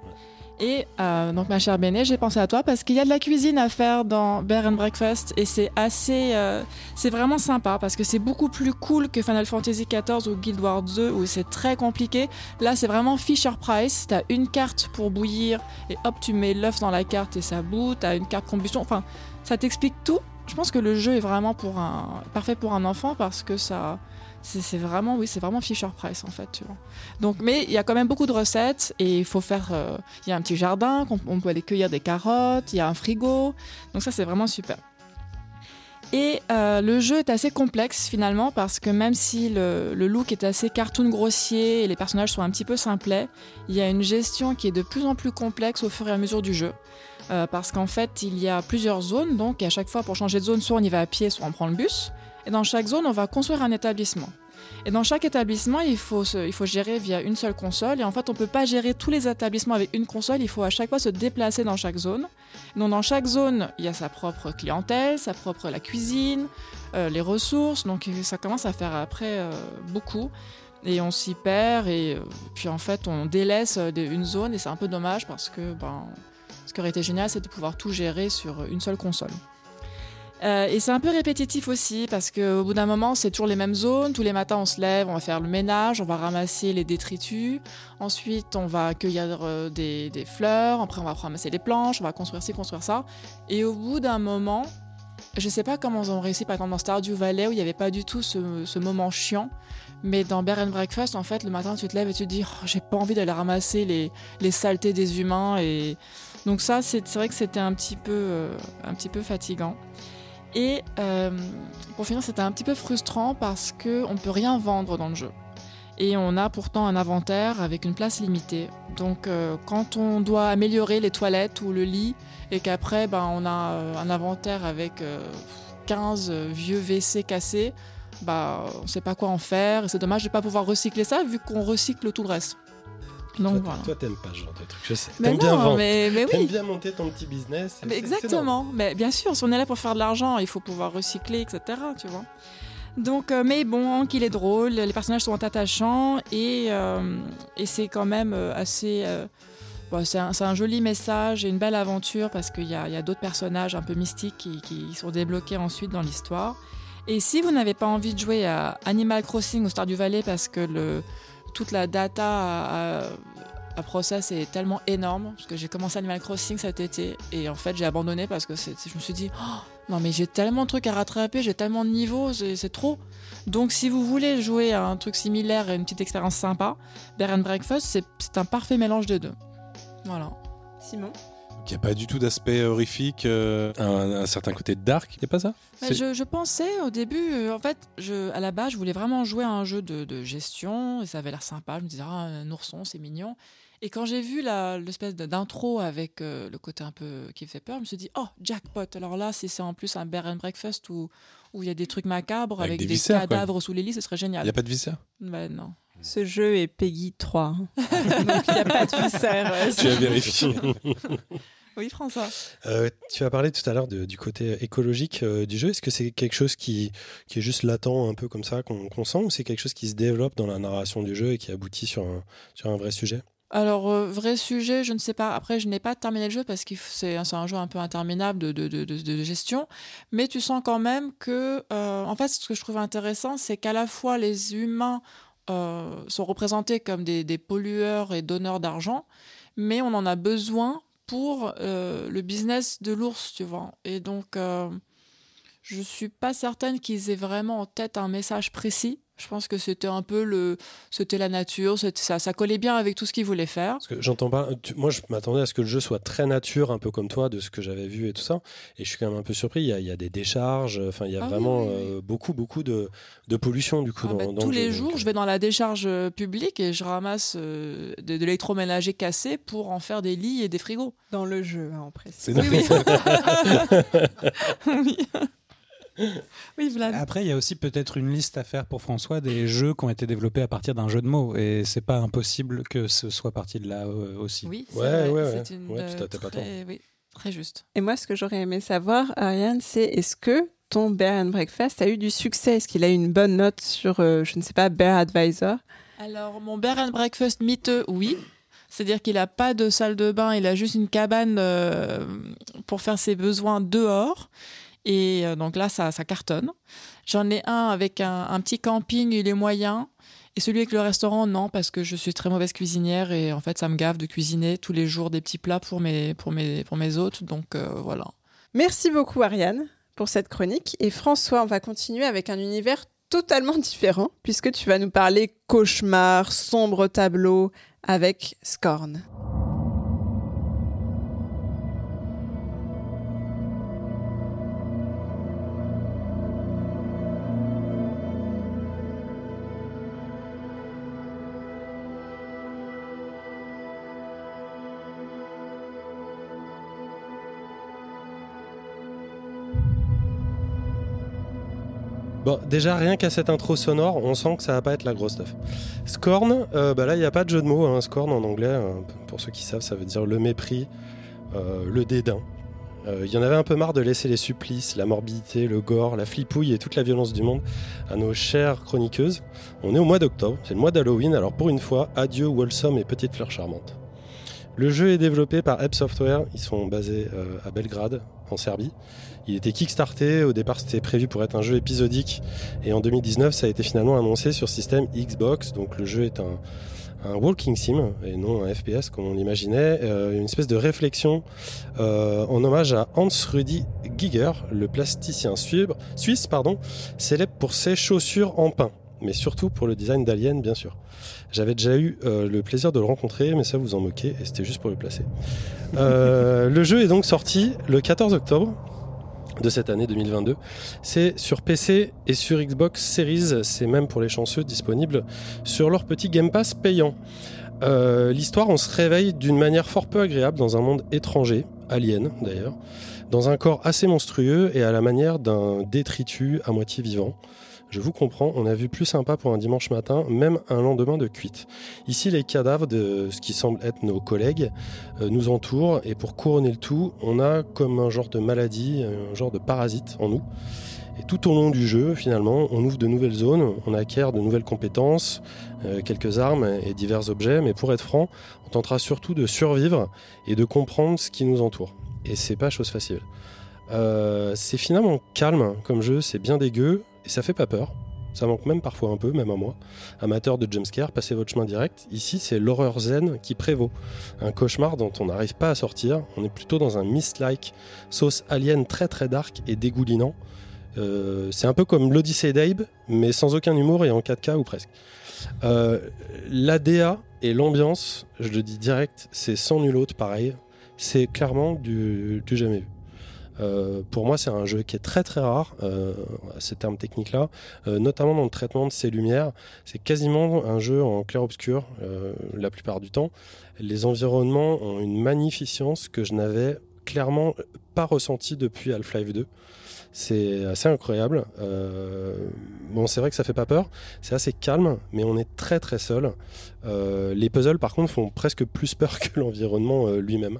Et euh, donc ma chère Béné, j'ai pensé à toi parce qu'il y a de la cuisine à faire dans Bear and Breakfast et c'est assez, euh, c'est vraiment sympa parce que c'est beaucoup plus cool que Final Fantasy XIV ou Guild Wars 2 où c'est très compliqué. Là c'est vraiment Fisher Price, t'as une carte pour bouillir et hop tu mets l'œuf dans la carte et ça bout, t'as une carte combustion, enfin ça t'explique tout. Je pense que le jeu est vraiment pour un, parfait pour un enfant parce que ça, c'est vraiment, oui, c'est vraiment Fisher Price en fait. Donc, mais il y a quand même beaucoup de recettes et il faut faire. euh, Il y a un petit jardin, on peut aller cueillir des carottes, il y a un frigo. Donc ça, c'est vraiment super. Et euh, le jeu est assez complexe finalement parce que même si le, look est assez cartoon grossier et les personnages sont un petit peu simplets, il y a une gestion qui est de plus en plus complexe au fur et à mesure du jeu. Euh, parce qu'en fait, il y a plusieurs zones, donc à chaque fois pour changer de zone, soit on y va à pied, soit on prend le bus. Et dans chaque zone, on va construire un établissement. Et dans chaque établissement, il faut, il faut gérer via une seule console. Et en fait, on ne peut pas gérer tous les établissements avec une console. Il faut à chaque fois se déplacer dans chaque zone. Donc, dans chaque zone, il y a sa propre clientèle, sa propre la cuisine, euh, les ressources. Donc, ça commence à faire après euh, beaucoup. Et on s'y perd. Et euh, puis, en fait, on délaisse une zone. Et c'est un peu dommage parce que ben, ce qui aurait été génial, c'est de pouvoir tout gérer sur une seule console. Euh, et c'est un peu répétitif aussi parce qu'au bout d'un moment, c'est toujours les mêmes zones. Tous les matins, on se lève, on va faire le ménage, on va ramasser les détritus. Ensuite, on va cueillir euh, des, des fleurs. Après, on va ramasser les planches, on va construire ci, construire ça. Et au bout d'un moment, je sais pas comment ils ont réussi, par exemple, dans Stardew Valley, où il n'y avait pas du tout ce, ce moment chiant. Mais dans Bear and Breakfast, en fait, le matin, tu te lèves et tu te dis, Oh, j'ai pas envie d'aller ramasser les, les saletés des humains. Et donc ça, c'est vrai que c'était un euh, un petit peu fatigant. Et euh, pour finir, c'était un petit peu frustrant parce que on peut rien vendre dans le jeu. Et on a pourtant un inventaire avec une place limitée. Donc euh, quand on doit améliorer les toilettes ou le lit et qu'après ben, on a euh, un inventaire avec euh, 15 vieux WC cassés, bah, on sait pas quoi en faire. C'est dommage de pas pouvoir recycler ça vu qu'on recycle tout le reste. Donc toi, voilà. toi, t'aimes pas ce genre de truc, je sais. Mais T'aimes bien non, vendre. mais, mais T'aimes oui. bien monter ton petit business. Mais exactement. Mais bien sûr, si on est là pour faire de l'argent, il faut pouvoir recycler, etc. Tu vois. Donc, euh, mais bon, qu'il est drôle, les personnages sont attachants et, euh, et c'est quand même euh, assez. euh, bon, c'est un, joli message et une belle aventure parce qu'il y a, a d'autres personnages un peu mystiques qui, qui sont débloqués ensuite dans l'histoire. Et si vous n'avez pas envie de jouer à Animal Crossing ou Stardew Valley parce que le, toute la data à, process est tellement énorme, parce que j'ai commencé Animal Crossing cet été et en fait j'ai abandonné parce que je me suis dit Oh, non mais j'ai tellement de trucs à rattraper, j'ai tellement de niveaux, c'est trop. Donc si vous voulez jouer à un truc similaire et une petite expérience sympa, Bear and Breakfast c'est un parfait mélange des deux. Voilà. Simon? Il n'y a pas du tout d'aspect horrifique, euh, un, un certain côté dark, il n'y a pas ça? Mais je, je pensais au début, euh, en fait, je, à la base, je voulais vraiment jouer à un jeu de, de gestion et ça avait l'air sympa. Je me disais, ah, un ourson, c'est mignon. Et quand j'ai vu l'espèce d'intro avec euh, le côté un peu qui fait peur, je me suis dit, oh, jackpot. Alors là, si c'est en plus un bear and breakfast où où il y a des trucs macabres Avec avec, des des, viscères, quoi. cadavres sous les lits, ce serait Il génial. n'y a pas de viscère Ben non. Ce jeu est Peggy 3. hein. [LAUGHS] Donc il n'y a pas de viscère. euh, Tu as vérifié. [LAUGHS] Oui, François. Euh, tu as parlé tout à l'heure du côté écologique euh, du jeu. Est-ce que c'est quelque chose qui, qui est juste latent, un peu comme ça, qu'on sent, ou c'est quelque chose qui se développe dans la narration du jeu et qui aboutit sur un, sur un vrai sujet? Alors, euh, vrai sujet, je ne sais pas. Après, je n'ai pas terminé le jeu parce que c'est un, jeu un peu interminable de, de, de, de- de gestion. Mais tu sens quand même que, en fait, ce que je trouve intéressant, c'est qu'à la fois les humains sont représentés comme des, des pollueurs et donneurs d'argent, mais on en a besoin pour euh, le business de l'ours, tu vois. Et donc, euh, je suis pas certaine qu'ils aient vraiment en tête un message précis. Je pense que c'était un peu le, c'était la nature, c'était- ça, ça collait bien avec tout ce qu'ils voulaient faire. Parce que j'entends pas. tu- moi, je m'attendais à ce que le jeu soit très nature, un peu comme toi, de ce que j'avais vu et tout ça. Et je suis quand même un peu surpris. Il y a, il y a des décharges. Enfin, il y a Ah vraiment oui, oui. euh, beaucoup, beaucoup de, de pollution du coup Ah dans, bah, dans tous le les jeu, jours, donc, je vais dans la décharge euh, publique et je ramasse euh, de, de l'électroménager cassé pour en faire des lits et des frigos. Dans le jeu, hein, en précis. C'est Oui, oui. [LAUGHS] [LAUGHS] [LAUGHS] oui. Vlad. Après, il y a aussi peut-être une liste à faire pour François des jeux qui ont été développés à partir d'un jeu de mots. Et c'est pas impossible que ce soit parti de là euh, aussi. Oui, c'est Ouais, ouais, ouais. une, Ouais, euh, t'as pas très, oui, très juste. Et moi, ce que j'aurais aimé savoir, Ariane, c'est est-ce que ton Bear and Breakfast a eu du succès? Est-ce qu'il a eu une bonne note sur, euh, je ne sais pas, Bear Advisor? Alors, mon bear and breakfast miteux, oui. C'est-à-dire qu'il n'a pas de salle de bain, il a juste une cabane euh, pour faire ses besoins dehors. Et euh, donc là, ça, ça cartonne. J'en ai un avec un, petit camping, il est moyen. Et celui avec le restaurant, non, parce que je suis très mauvaise cuisinière et en fait, ça me gave de cuisiner tous les jours des petits plats pour mes, pour mes, pour mes hôtes. Donc euh, voilà. Merci beaucoup, Ariane, pour cette chronique. Et François, on va continuer avec un univers totalement [LAUGHS] différent, puisque tu vas nous parler cauchemar, sombre tableau, avec Scorn. Déjà, rien qu'à cette intro sonore, on sent que ça va pas être la grosse stuff. Scorn, euh, bah là, il n'y a pas de jeu de mots. Hein. Scorn en anglais, euh, pour ceux qui savent, ça veut dire le mépris, euh, le dédain. Euh, Il y en avait un peu marre de laisser les supplices, la morbidité, le gore, la flipouille et toute la violence du monde à nos chères chroniqueuses. On est au mois d'octobre, c'est le mois d'Halloween, alors pour une fois, adieu Wholesome et Petite Fleur Charmante. Le jeu est développé par Ebb Software, ils sont basés euh, à Belgrade, en Serbie. Il était kickstarté, au départ c'était prévu pour être un jeu épisodique, et en 2019 ça a été finalement annoncé sur système Xbox, donc le jeu est un, walking sim et non un FPS comme on l'imaginait, euh, une espèce de réflexion euh, en hommage à Hans Rudi Giger, le plasticien suisse pardon, célèbre pour ses chaussures en pain, mais surtout pour le design d'Alien bien sûr. J'avais déjà eu euh, le plaisir de le rencontrer, mais ça vous en moquez, et c'était juste pour le placer. [LAUGHS] Le jeu est donc sorti le 14 octobre de cette année 2022. C'est sur PC et sur Xbox Series, c'est même pour les chanceux disponible sur leur petit Game Pass payant. Euh, L'histoire, on se réveille d'une manière fort peu agréable dans un monde étranger, alien d'ailleurs, dans un corps assez monstrueux et à la manière d'un détritus à moitié vivant. Je vous comprends, on a vu plus sympa pour un dimanche matin, même un lendemain de cuite. Ici, les cadavres de ce qui semble être nos collègues euh, nous entourent et pour couronner le tout, on a comme un genre de maladie, un genre de parasite en nous. Et tout au long du jeu, finalement, on ouvre de nouvelles zones, on acquiert de nouvelles compétences, euh, quelques armes et divers objets, mais pour être franc, on tentera surtout de survivre et de comprendre ce qui nous entoure. Et c'est pas chose facile. Euh, c'est finalement calme comme jeu, c'est bien dégueu et ça fait pas peur. Ça manque même parfois un peu, même à moi. Amateur de jumpscare, passez votre chemin direct. Ici, c'est l'horreur zen qui prévaut. Un cauchemar dont on n'arrive pas à sortir. On est plutôt dans un mist-like, sauce alien très très dark et dégoulinant. Euh, c'est un peu comme l'Odyssée d'Abe, mais sans aucun humour et en 4K ou presque. Euh, L'ADA et l'ambiance, je le dis direct, c'est sans nul autre pareil. C'est clairement du, du jamais vu. Euh, pour moi, c'est un jeu qui est très très rare, euh, ces termes techniques-là, euh, notamment dans le traitement de ses lumières. C'est quasiment un jeu en clair-obscur euh, la plupart du temps. Les environnements ont une magnificence que je n'avais clairement pas ressentie depuis Half-Life 2. C'est assez incroyable. Bon, c'est vrai que ça fait pas peur. C'est assez calme, mais on est très très seul. Les puzzles, par contre, font presque plus peur [LAUGHS] que l'environnement lui-même.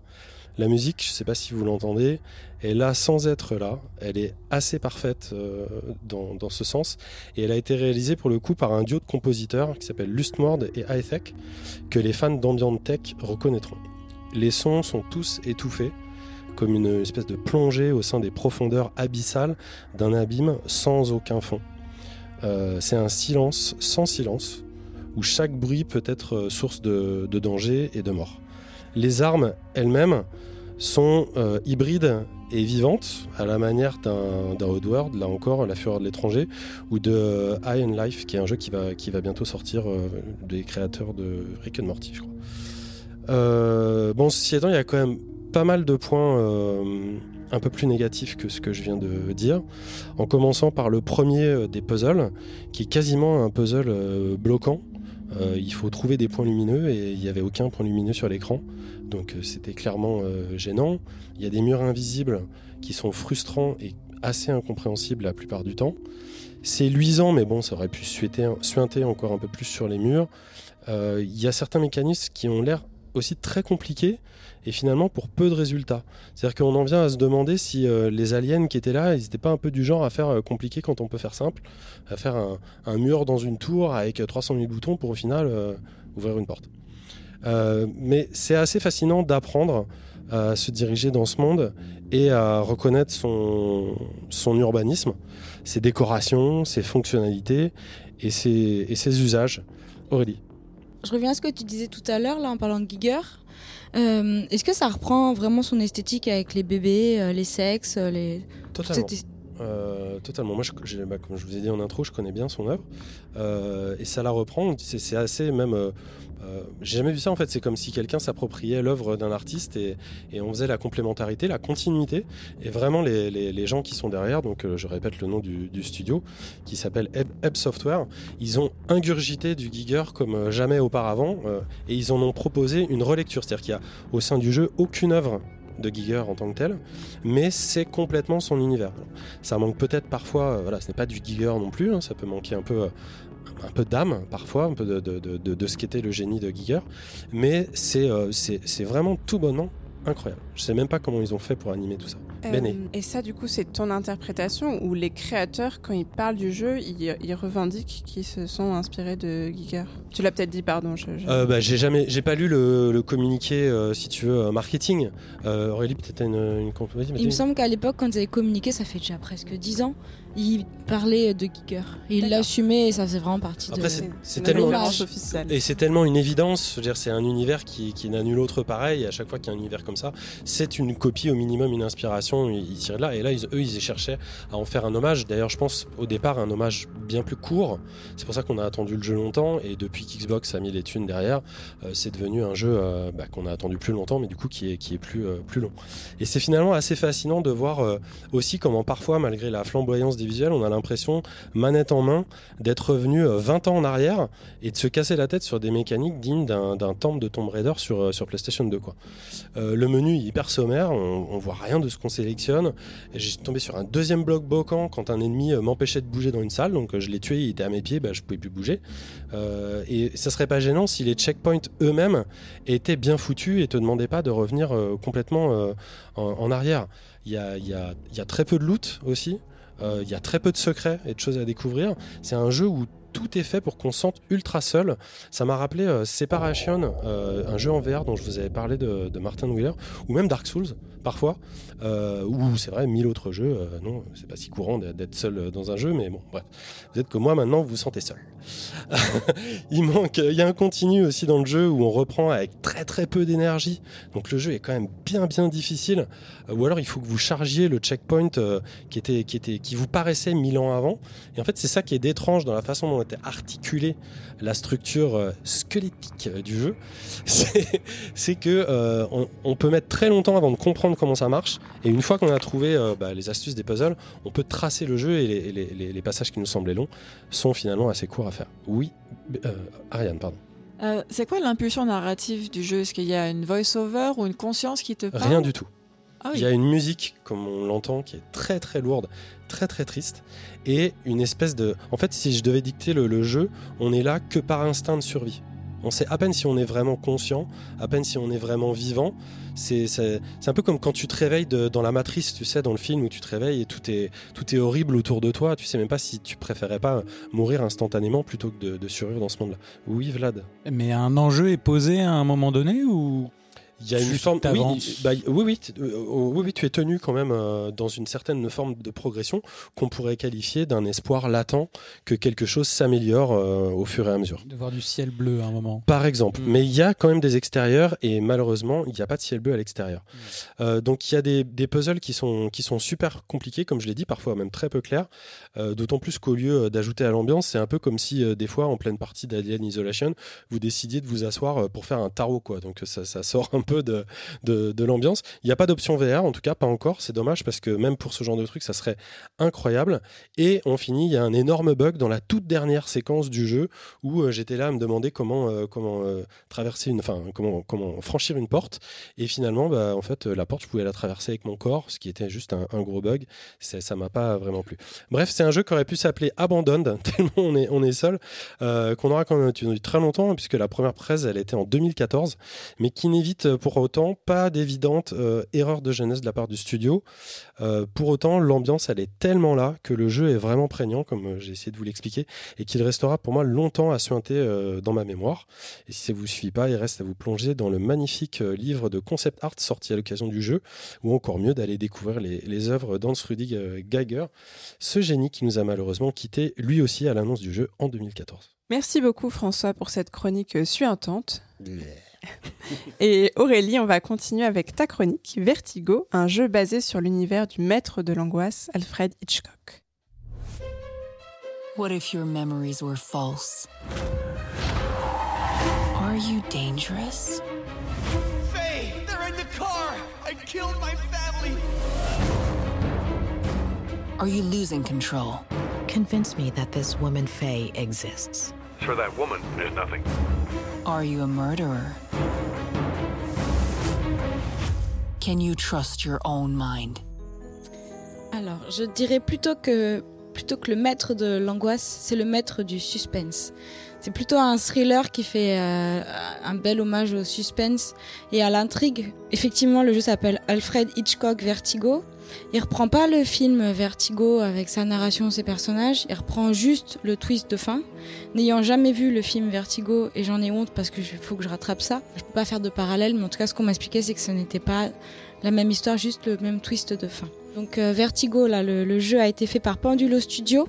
La musique, je sais pas si vous l'entendez, est là sans être là. Elle est assez parfaite euh, dans, ce sens. Et elle a été réalisée pour le coup par un duo de compositeurs qui s'appelle Lustmord et Hightech, que les fans d'ambient tech reconnaîtront. Les sons sont tous étouffés, comme une espèce de plongée au sein des profondeurs abyssales d'un abîme sans aucun fond. Euh, C'est un silence sans silence, où chaque bruit peut être source de danger et de mort. Les armes elles-mêmes sont euh, hybrides et vivantes, à la manière d'un Oddworld, là encore, La Fureur de l'étranger, ou de euh, High and Life, qui est un jeu qui va, bientôt sortir euh, des créateurs de Rick and Morty, je crois. Bon, ceci étant, il y a quand même pas mal de points un peu plus négatifs que ce que je viens de dire, en commençant par le premier des puzzles, qui est quasiment un puzzle bloquant. Euh, il faut trouver des points lumineux et il n'y avait aucun point lumineux sur l'écran. Donc euh, c'était clairement euh, gênant. Il y a des murs invisibles qui sont frustrants et assez incompréhensibles la plupart du temps. C'est luisant, mais bon, ça aurait pu suinter, encore un peu plus sur les murs. Il y a certains mécanismes qui ont l'air aussi très compliqués et finalement pour peu de résultats. C'est-à-dire qu'on en vient à se demander si euh, les aliens qui étaient là, ils n'étaient pas un peu du genre à faire euh, compliqué quand on peut faire simple, à faire un, mur dans une tour avec 300 000 boutons pour au final euh, ouvrir une porte. Euh, mais c'est assez fascinant d'apprendre à se diriger dans ce monde et à reconnaître son, son urbanisme, ses décorations, ses fonctionnalités et ses, et ses usages. Aurélie. Je reviens à ce que tu disais tout à l'heure, là, en parlant de Giger. Euh, Est-ce que ça reprend vraiment son esthétique avec les bébés, euh, les sexes, euh, les... Totalement. Euh, totalement. Moi, je, bah, comme je vous ai dit en intro, je connais bien son œuvre Euh, et ça la reprend. C'est, assez même. euh, j'ai jamais vu ça en fait. C'est comme si quelqu'un s'appropriait l'œuvre d'un artiste et, on faisait la complémentarité, la continuité. Et vraiment, les, gens qui sont derrière, donc je répète le nom du, studio, qui s'appelle Ebb, Software, ils ont ingurgité du Giger comme jamais auparavant et ils en ont proposé une relecture. C'est-à-dire qu'il y a au sein du jeu aucune œuvre de Giger en tant que tel, mais c'est complètement son univers. Ça manque peut-être parfois, euh, voilà, ce n'est pas du Giger non plus, hein, ça peut manquer un peu, euh, un peu d'âme parfois, un peu de, de, de, de- ce qu'était le génie de Giger, mais c'est euh, c'est vraiment tout bonnement incroyable. Je sais même pas comment ils ont fait pour animer tout ça. Bene. Euh, et ça, du coup, c'est ton interprétation ou les créateurs, quand ils parlent du jeu, ils, ils revendiquent qu'ils se sont inspirés de Giger Tu l'as peut-être dit, pardon. Je, je- Euh, bah, j'ai jamais, j'ai pas lu le, le communiqué, euh, si tu veux, marketing. Euh, Aurélie, peut-être une, une Il me semble qu'à l'époque, quand ils avaient communiqué, ça fait déjà presque 10 ans, ils parlaient de ils D'accord. l'assumaient et ça faisait vraiment partie Après, de... c'est- tellement- référence officielle. Et c'est tellement une évidence, je veux dire, c'est un univers qui, qui n'a nul autre pareil. Et à chaque fois qu'il y a un univers comme ça, c'est une copie au minimum, une inspiration. Ils, de là. Et là, ils- eux, ils cherchaient à en faire un hommage. D'ailleurs, je pense au départ un hommage bien plus court. C'est pour ça qu'on a attendu le jeu longtemps. Et depuis qu'Xbox a mis les thunes derrière, euh, c'est devenu un jeu euh, bah, qu'on a attendu plus longtemps, mais du coup qui est, qui est plus, euh, plus long. Et c'est finalement assez fascinant de voir euh, aussi comment parfois, malgré la flamboyance on a l'impression, manette en main, d'être revenu euh, 20 ans en arrière et de se casser la tête sur des mécaniques dignes d'un temple de Tomb Raider sur, euh, PlayStation 2. Quoi. Euh, le menu est hyper sommaire, on, on voit rien de ce qu'on sélectionne. J'ai tombé sur un deuxième bloc bloquant quand un ennemi euh, m'empêchait de bouger dans une salle, donc euh, je l'ai tué, il était à mes pieds, bah, je pouvais plus bouger. Euh, et ça serait pas gênant si les checkpoints eux-mêmes étaient bien foutus et te demandaient pas de revenir euh, complètement euh, en, arrière. Il y a très peu de loot aussi. Euh, Il y a très peu de secrets et de choses à découvrir. C'est un jeu où tout est fait pour qu'on se sente ultra seul. Ça m'a rappelé euh, Separation, euh, un jeu en VR dont je vous avais parlé de, Martin Wheeler, ou même Dark Souls parfois, ou c'est vrai mille autres jeux. non, c'est pas si courant d'être d'être seul dans un jeu, mais bon, bref. Vous êtes comme moi maintenant, vous vous sentez seul. [LAUGHS] il manque, il y a un continu aussi dans le jeu où on reprend avec très très peu d'énergie. Donc le jeu est quand même bien bien difficile. Euh, ou alors il faut que vous chargiez le checkpoint euh, qui était qui qui vous paraissait mille ans avant. Et en fait c'est ça qui est d'étrange dans la façon dont était articulée la structure euh, squelettique du jeu. [LAUGHS] C'est que on, peut mettre très longtemps avant de comprendre comment ça marche. Et une fois qu'on a trouvé bah, les astuces des puzzles, on peut tracer le jeu et les passages qui nous semblaient longs sont finalement assez courts à faire. Oui, euh, Ariane, pardon. Euh, c'est quoi l'impulsion narrative du jeu? Est-ce qu'il y a une voice-over ou une conscience qui te parle? Rien du tout. Ah Il y a une musique, comme on l'entend, qui est très très lourde, très très triste, et une espèce de... En fait, si je devais dicter le, le jeu, on est là que par instinct de survie. On sait à peine si on est vraiment conscient, à peine si on est vraiment vivant. C'est un peu comme quand tu te réveilles dans la matrice, tu sais, dans le film où tu te réveilles et tout est, tout est horrible autour de toi. Tu sais même pas si tu préférais pas mourir instantanément plutôt que de survivre dans ce monde-là. Oui, Vlad. Mais un enjeu est posé à un moment donné ou Il y a une forme. Oui, bah, oui, oui, t- euh, oui, oui, tu es tenu quand même euh, dans une certaine forme de progression qu'on pourrait qualifier d'un espoir latent que quelque chose s'améliore euh, au fur et à mesure. de voir du ciel bleu à un moment Par exemple, Mm. mais il y a quand même des extérieurs et malheureusement il n'y a pas de ciel bleu à l'extérieur. Mm. Euh, donc il y a des, des puzzles qui sont, qui sont super compliqués, comme je l'ai dit, parfois même très peu clairs. Euh, D'autant plus qu'au lieu d'ajouter à l'ambiance, c'est un peu comme si euh, des fois en pleine partie d'Alien Isolation, vous décidiez de vous asseoir pour faire un tarot, quoi. Donc ça, ça sort un peu de, l'ambiance. Il n'y a pas d'option VR, en tout cas pas encore. C'est dommage parce que même pour ce genre de truc, ça serait incroyable. Et on finit, il y a un énorme bug dans la toute dernière séquence du jeu où euh, j'étais là à me demander comment, euh, euh, traverser enfin comment, franchir une porte. Et finalement, bah, en fait, la porte, je pouvais la traverser avec mon corps, ce qui était juste un, gros bug. Ça m'a pas vraiment plu. Bref, c'est un jeu qui aurait pu s'appeler Abandoned, [LAUGHS] tellement on est, seul, qu'on aura quand même tenu très longtemps, puisque la première presse, elle était en 2014, mais qui n'évite pour autant pas d'évidente euh, erreur de jeunesse de la part du studio. Euh, pour autant, l'ambiance, elle est tellement là que le jeu est vraiment prégnant, comme euh, j'ai essayé de vous l'expliquer, et qu'il restera pour moi longtemps à suinter euh, dans ma mémoire. Et si ça vous suffit pas, il reste à vous plonger dans le magnifique euh, livre de concept art sorti à l'occasion du jeu, ou encore mieux d'aller découvrir les, les œuvres d'Hans Rudig euh, Geiger, ce génie qui nous a malheureusement quitté lui aussi à l'annonce du jeu en 2014. Merci beaucoup François pour cette chronique suintante. [LAUGHS] Et Aurélie, on va continuer avec ta chronique Vertigo, un jeu basé sur l'univers du maître de l'angoisse Alfred Hitchcock. What if your memories were false? Are you dangerous? Faye, they're in the car. I killed my family. Are you losing control? Convince me that this woman Faye exists. For that woman, there's nothing. Are you a murderer? Can you trust your own mind? Alors, je dirais plutôt que, plutôt que le maître de l'angoisse, c'est le maître du suspense. C'est plutôt un thriller qui fait euh, un bel hommage au suspense et à l'intrigue. Effectivement, le jeu s'appelle Alfred Hitchcock Vertigo. Il reprend pas le film Vertigo avec sa narration, ses personnages. Il reprend juste le twist de fin. N'ayant jamais vu le film Vertigo et j'en ai honte parce que faut que je rattrape ça. Je peux pas faire de parallèle, mais en tout cas, ce qu'on m'a expliqué, c'est que ce n'était pas la même histoire, juste le même twist de fin. Donc euh, Vertigo, là, le, jeu a été fait par Pendulo Studio,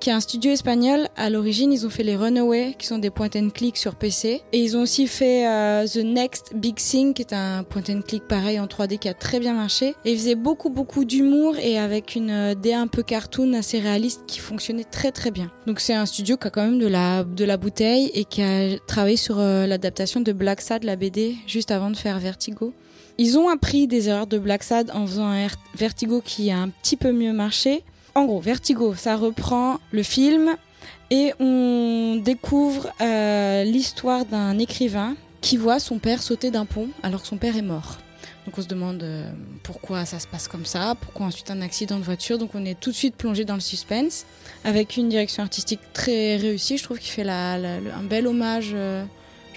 qui est un studio espagnol. À l'origine, ils ont fait les Runaway, qui sont des point and click sur PC, et ils ont aussi fait euh, The Next Big Thing, qui est un point and click pareil en 3D qui a très bien marché. Et ils faisaient beaucoup beaucoup d'humour et avec une euh, DA un peu cartoon, assez réaliste, qui fonctionnait très très bien. Donc c'est un studio qui a quand même de la de la bouteille et qui a travaillé sur euh, l'adaptation de Black Sad, la BD, juste avant de faire Vertigo. Ils ont appris des erreurs de Black Sad en faisant un Vertigo qui a un petit peu mieux marché. En gros, Vertigo, ça reprend le film et on découvre euh, l'histoire d'un écrivain qui voit son père sauter d'un pont alors que son père est mort. Donc on se demande euh, pourquoi ça se passe comme ça, pourquoi ensuite un accident de voiture. Donc on est tout de suite plongé dans le suspense avec une direction artistique très réussie. Je trouve qu'il fait un bel hommage, euh,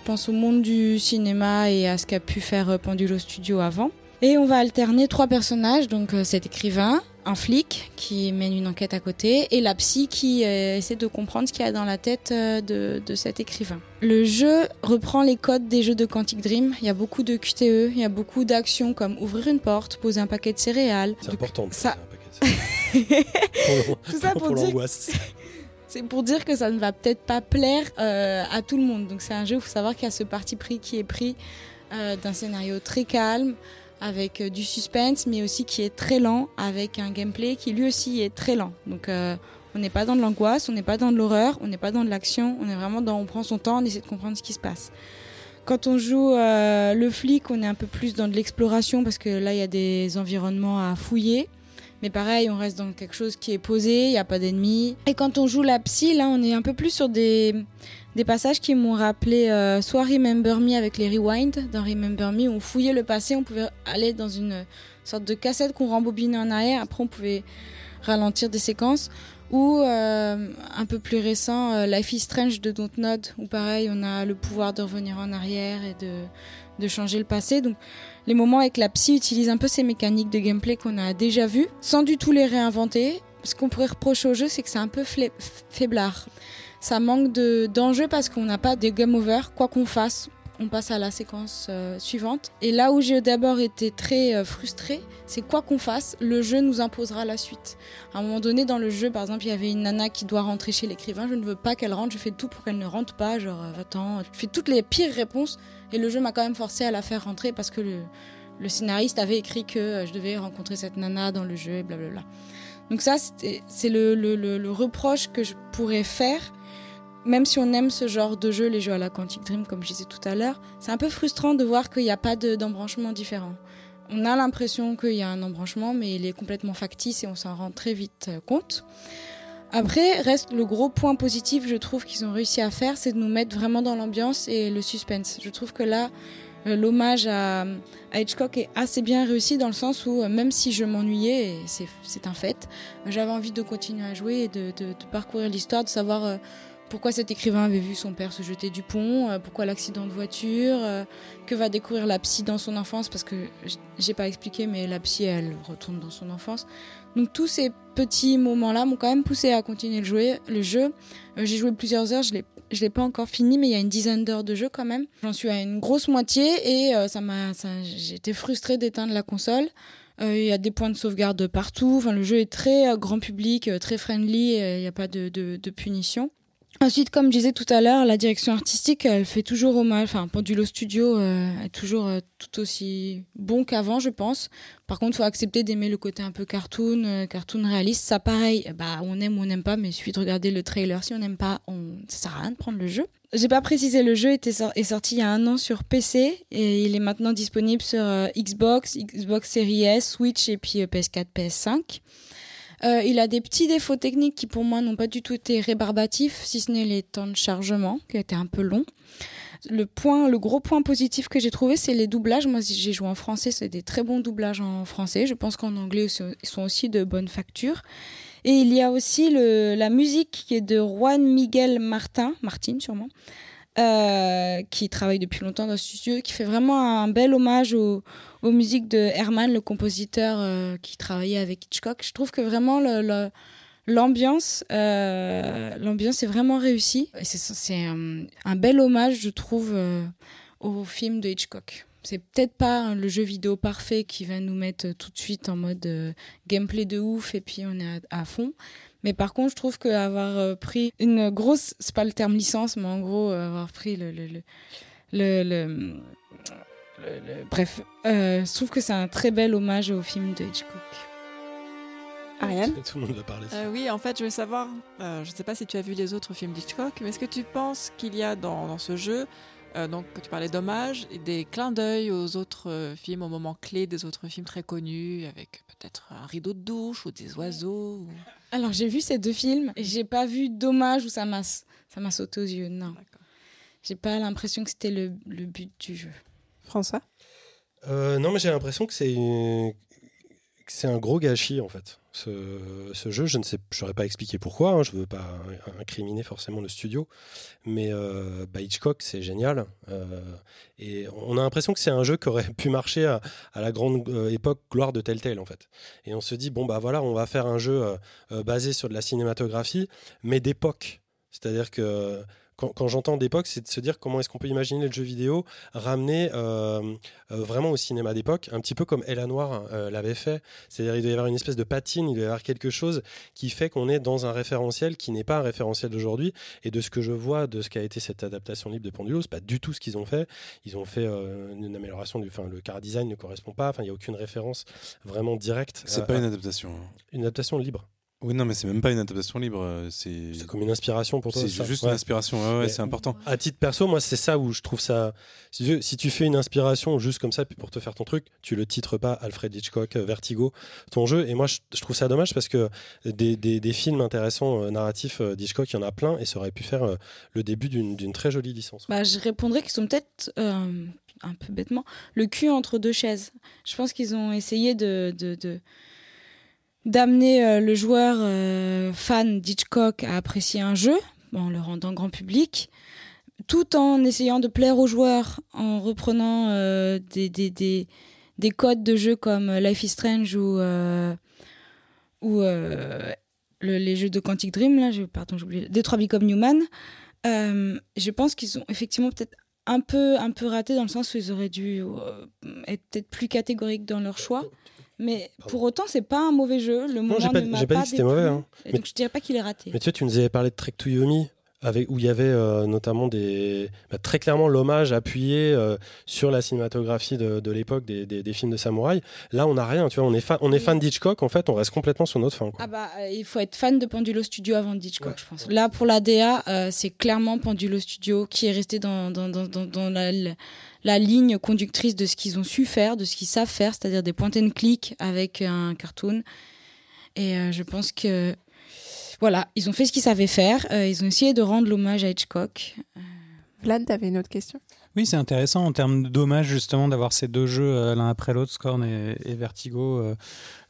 pense, au monde du cinéma et à ce qu'a pu faire euh, Pendulo Studio avant. Et on va alterner trois personnages, donc euh, cet écrivain, un flic qui mène une enquête à côté et la psy qui euh, essaie de comprendre ce qu'il y a dans la tête de, de cet écrivain. Le jeu reprend les codes des jeux de Quantic Dream. Il y a beaucoup de QTE, il y a beaucoup d'actions comme ouvrir une porte, poser un paquet de céréales. C'est important. ça- [LAUGHS] pour Tout ça pour dire- l'angoisse. C'est pour dire que ça ne va peut-être pas plaire euh, à tout le monde. Donc c'est un jeu, il faut savoir qu'il y a ce parti pris qui est pris euh, d'un scénario très calme, avec euh, du suspense, mais aussi qui est très lent, avec un gameplay qui lui aussi est très lent. Donc on n'est pas dans de l'angoisse, on n'est pas dans de l'horreur, on n'est pas dans de l'action, on est vraiment dans, on prend son temps, on essaie de comprendre ce qui se passe. Quand on joue le flic, on est un peu plus dans de l'exploration parce que là il y a des environnements à fouiller. Mais pareil, on reste dans quelque chose qui est posé, il n'y a pas d'ennemis. Et quand on joue la psy, là, on est un peu plus sur des, passages qui m'ont rappelé euh, soit Remember Me avec les Rewind. Dans Remember Me, on fouillait le passé, on pouvait aller dans une sorte de cassette qu'on rembobinait en arrière. Après, on pouvait ralentir des séquences. Ou euh, un peu plus récent, euh, Life is Strange de Dontnod, où pareil, on a le pouvoir de revenir en arrière et de, de changer le passé. Donc, les moments avec la psy utilisent un peu ces mécaniques de gameplay qu'on a déjà vues, sans du tout les réinventer. Ce qu'on pourrait reprocher au jeu, c'est que c'est un peu faiblard. Ça manque de- d'enjeu parce qu'on n'a pas de game over, quoi qu'on fasse. On passe à la séquence euh, suivante. Et là où j'ai d'abord été très euh, frustrée, c'est quoi qu'on fasse, le jeu nous imposera la suite. À un moment donné, dans le jeu, par exemple, il y avait une nana qui doit rentrer chez l'écrivain. Je ne veux pas qu'elle rentre, je fais tout pour qu'elle ne rentre pas. Genre, euh, va-t'en. Je fais toutes les pires réponses. Et le jeu m'a quand même forcé à la faire rentrer parce que le, scénariste avait écrit que je devais rencontrer cette nana dans le jeu et blablabla. Donc ça, c'est le reproche que je pourrais faire. Même si on aime ce genre de jeu, les jeux à la Quantic Dream, comme je disais tout à l'heure, c'est un peu frustrant de voir qu'il n'y a pas de- d'embranchement différent. On a l'impression qu'il y a un embranchement, mais il est complètement factice et on s'en rend très vite euh, compte. Après, reste le gros point positif, je trouve, qu'ils ont réussi à faire, c'est de nous mettre vraiment dans l'ambiance et le suspense. Je trouve que là, euh, l'hommage à, à Hitchcock est assez bien réussi dans le sens où, euh, même si je m'ennuyais, c'est un fait, j'avais envie de continuer à jouer et de, parcourir l'histoire, de savoir pourquoi cet écrivain avait vu son père se jeter du pont, euh, pourquoi l'accident de voiture, euh, que va découvrir la psy dans son enfance, parce que j'ai pas expliqué, mais la psy, elle retourne dans son enfance. Donc tous ces petits moments-là m'ont quand même poussé à continuer le, jouer, le jeu. Euh, j'ai joué plusieurs heures, je l'ai je l'ai pas encore fini, mais il y a une dizaine d'heures de jeu quand même. J'en suis à une grosse moitié et ça m'a, été frustrée d'éteindre la console. Il y a des points de sauvegarde partout. Enfin, le jeu est très grand public, très friendly. Il n'y a pas de, de punition. Ensuite, comme je disais tout à l'heure, la direction artistique, elle fait toujours hommage. Enfin, Pendulo Studio euh, est toujours euh, tout aussi bon qu'avant, je pense. Par contre, il faut accepter d'aimer le côté un peu cartoon, euh, cartoon réaliste. Ça, pareil, bah, on aime ou on n'aime pas, mais il suffit de regarder le trailer. Si on n'aime pas, on... ça sert à rien de prendre le jeu. J'ai pas précisé, le jeu était est sorti il y a un an sur PC et il est maintenant disponible sur euh, Xbox, Xbox Series S, Switch et puis euh, PS4, PS5. Euh, il a des petits défauts techniques qui pour moi n'ont pas du tout été rébarbatifs, si ce n'est les temps de chargement qui étaient un peu longs. Le point, le gros point positif que j'ai trouvé, c'est les doublages. Moi, j'ai joué en français, c'est des très bons doublages en français. Je pense qu'en anglais, ils sont aussi de bonne facture. Et il y a aussi la musique qui est de Juan Miguel Martin, Martin sûrement, euh, qui travaille depuis longtemps dans ce studio, qui fait vraiment un bel hommage aux, musiques de Herman, le compositeur euh, qui travaillait avec Hitchcock. Je trouve que vraiment l'ambiance, euh, l'ambiance est vraiment réussie. C'est un, bel hommage, je trouve, au film de Hitchcock. C'est peut-être pas le jeu vidéo parfait qui va nous mettre tout de suite en mode gameplay de ouf et puis on est à fond. Mais par contre, je trouve qu'avoir euh, pris une grosse, c'est pas le terme licence, mais en gros, euh, avoir pris le, le, le, le- le- le- le- bref, euh, je trouve que c'est un très bel hommage au film de Hitchcock. Ariane Tout le monde va parler. Euh, oui, en fait, je veux savoir, euh, je ne sais pas si tu as vu les autres films d'Hitchcock, mais est-ce que tu penses qu'il y a dans, dans ce jeu, euh, donc que tu parlais d'hommage, des clins d'œil aux autres euh, films, aux moments clés des autres films très connus, avec peut-être un rideau de douche ou des oiseaux ou- Alors j'ai vu ces deux films et j'ai pas vu dommage où ça m'a ça m'a sauté aux yeux. Non, j'ai pas l'impression que c'était le, le but du jeu. François? Euh, non, mais j'ai l'impression que c'est une- c'est un gros gâchis en fait. Ce, jeu, je ne sais, je saurais pas expliquer pourquoi. hein, je veux pas incriminer forcément le studio, mais euh, bah, Hitchcock, c'est génial. Euh, et on a l'impression que c'est un jeu qui aurait pu marcher à, la grande euh, époque gloire de Telltale en fait. Et on se dit bon bah voilà, on va faire un jeu euh, basé sur de la cinématographie, mais d'époque. C'est-à-dire que quand, quand j'entends d'époque, c'est de se dire comment est-ce qu'on peut imaginer le jeu vidéo ramener euh, euh, vraiment au cinéma d'époque, un petit peu comme Ella Noir euh, l'avait fait. C'est-à-dire il doit y avoir une espèce de patine, il doit y avoir quelque chose qui fait qu'on est dans un référentiel qui n'est pas un référentiel d'aujourd'hui. Et de ce que je vois de ce qu'a été cette adaptation libre de Pendulo, c'est pas du tout ce qu'ils ont fait. Ils ont fait euh, une amélioration du, enfin le car design ne correspond pas. Enfin il y a aucune référence vraiment directe. C'est pas une adaptation. une adaptation libre. Oui, non, mais c'est même pas une adaptation libre. euh, C'est comme une inspiration pour toi. c'est juste Ouais. une inspiration. Ouais, c'est important. À titre perso, moi, c'est ça où je trouve ça. Si tu, veux, si tu fais une inspiration juste comme ça puis pour te faire ton truc, tu le titres pas Alfred Hitchcock, euh, Vertigo, ton jeu. Et moi, je, je trouve ça dommage parce que des, des- des films intéressants euh, narratifs euh, d'Hitchcock, il y en a plein et ça aurait pu faire euh, le début d'une d'une très jolie licence. Bah, je répondrais qu'ils sont peut-être, euh, un peu bêtement, le cul entre deux chaises. Je pense qu'ils ont essayé de, de, de- d'amener euh, le joueur euh, fan d'Hitchcock à apprécier un jeu en le rendant grand public, tout en essayant de plaire aux joueurs en reprenant euh, des, des, des, des codes de jeu comme Life is Strange ou, ou le- les jeux de Quantic Dream, là, je, pardon, j'ai oublié, Detroit Become. Euh, je pense qu'ils ont effectivement peut-être un peu, un peu raté dans le sens où ils auraient dû être peut-être plus catégoriques dans leur choix. Mais pour autant, c'est pas un mauvais jeu. Le moment j'ai pas- ne m'a j'ai pas dit que c'était mauvais, hein. Mais- Donc je dirais pas qu'il est raté. Mais tu sais, tu nous avais parlé de Trek to Yomi. Avec, où il y avait euh, notamment des, bah, très clairement l'hommage appuyé euh, sur la cinématographie de, de l'époque des, des- des films de samouraï. Là, on n'a rien, tu vois, on est, fa- on est fan d'Hitchcock, en fait, on reste complètement sur notre fin. quoi. Ah bah, euh, il faut être fan de Pendulo Studio avant Hitchcock, je pense. Là, pour la DA, c'est clairement Pendulo Studio qui est resté dans, dans, dans, dans, dans la, la ligne conductrice de ce qu'ils ont su faire, de ce qu'ils savent faire, c'est-à-dire des point and click avec un cartoon. Et je pense que, voilà, ils ont fait ce qu'ils savaient faire. euh, ils ont essayé de rendre l'hommage à Hitchcock. Vlad, t'avais une autre question? Oui, c'est intéressant en termes de dommage justement d'avoir ces deux jeux euh, l'un après l'autre, Scorn et, et Vertigo,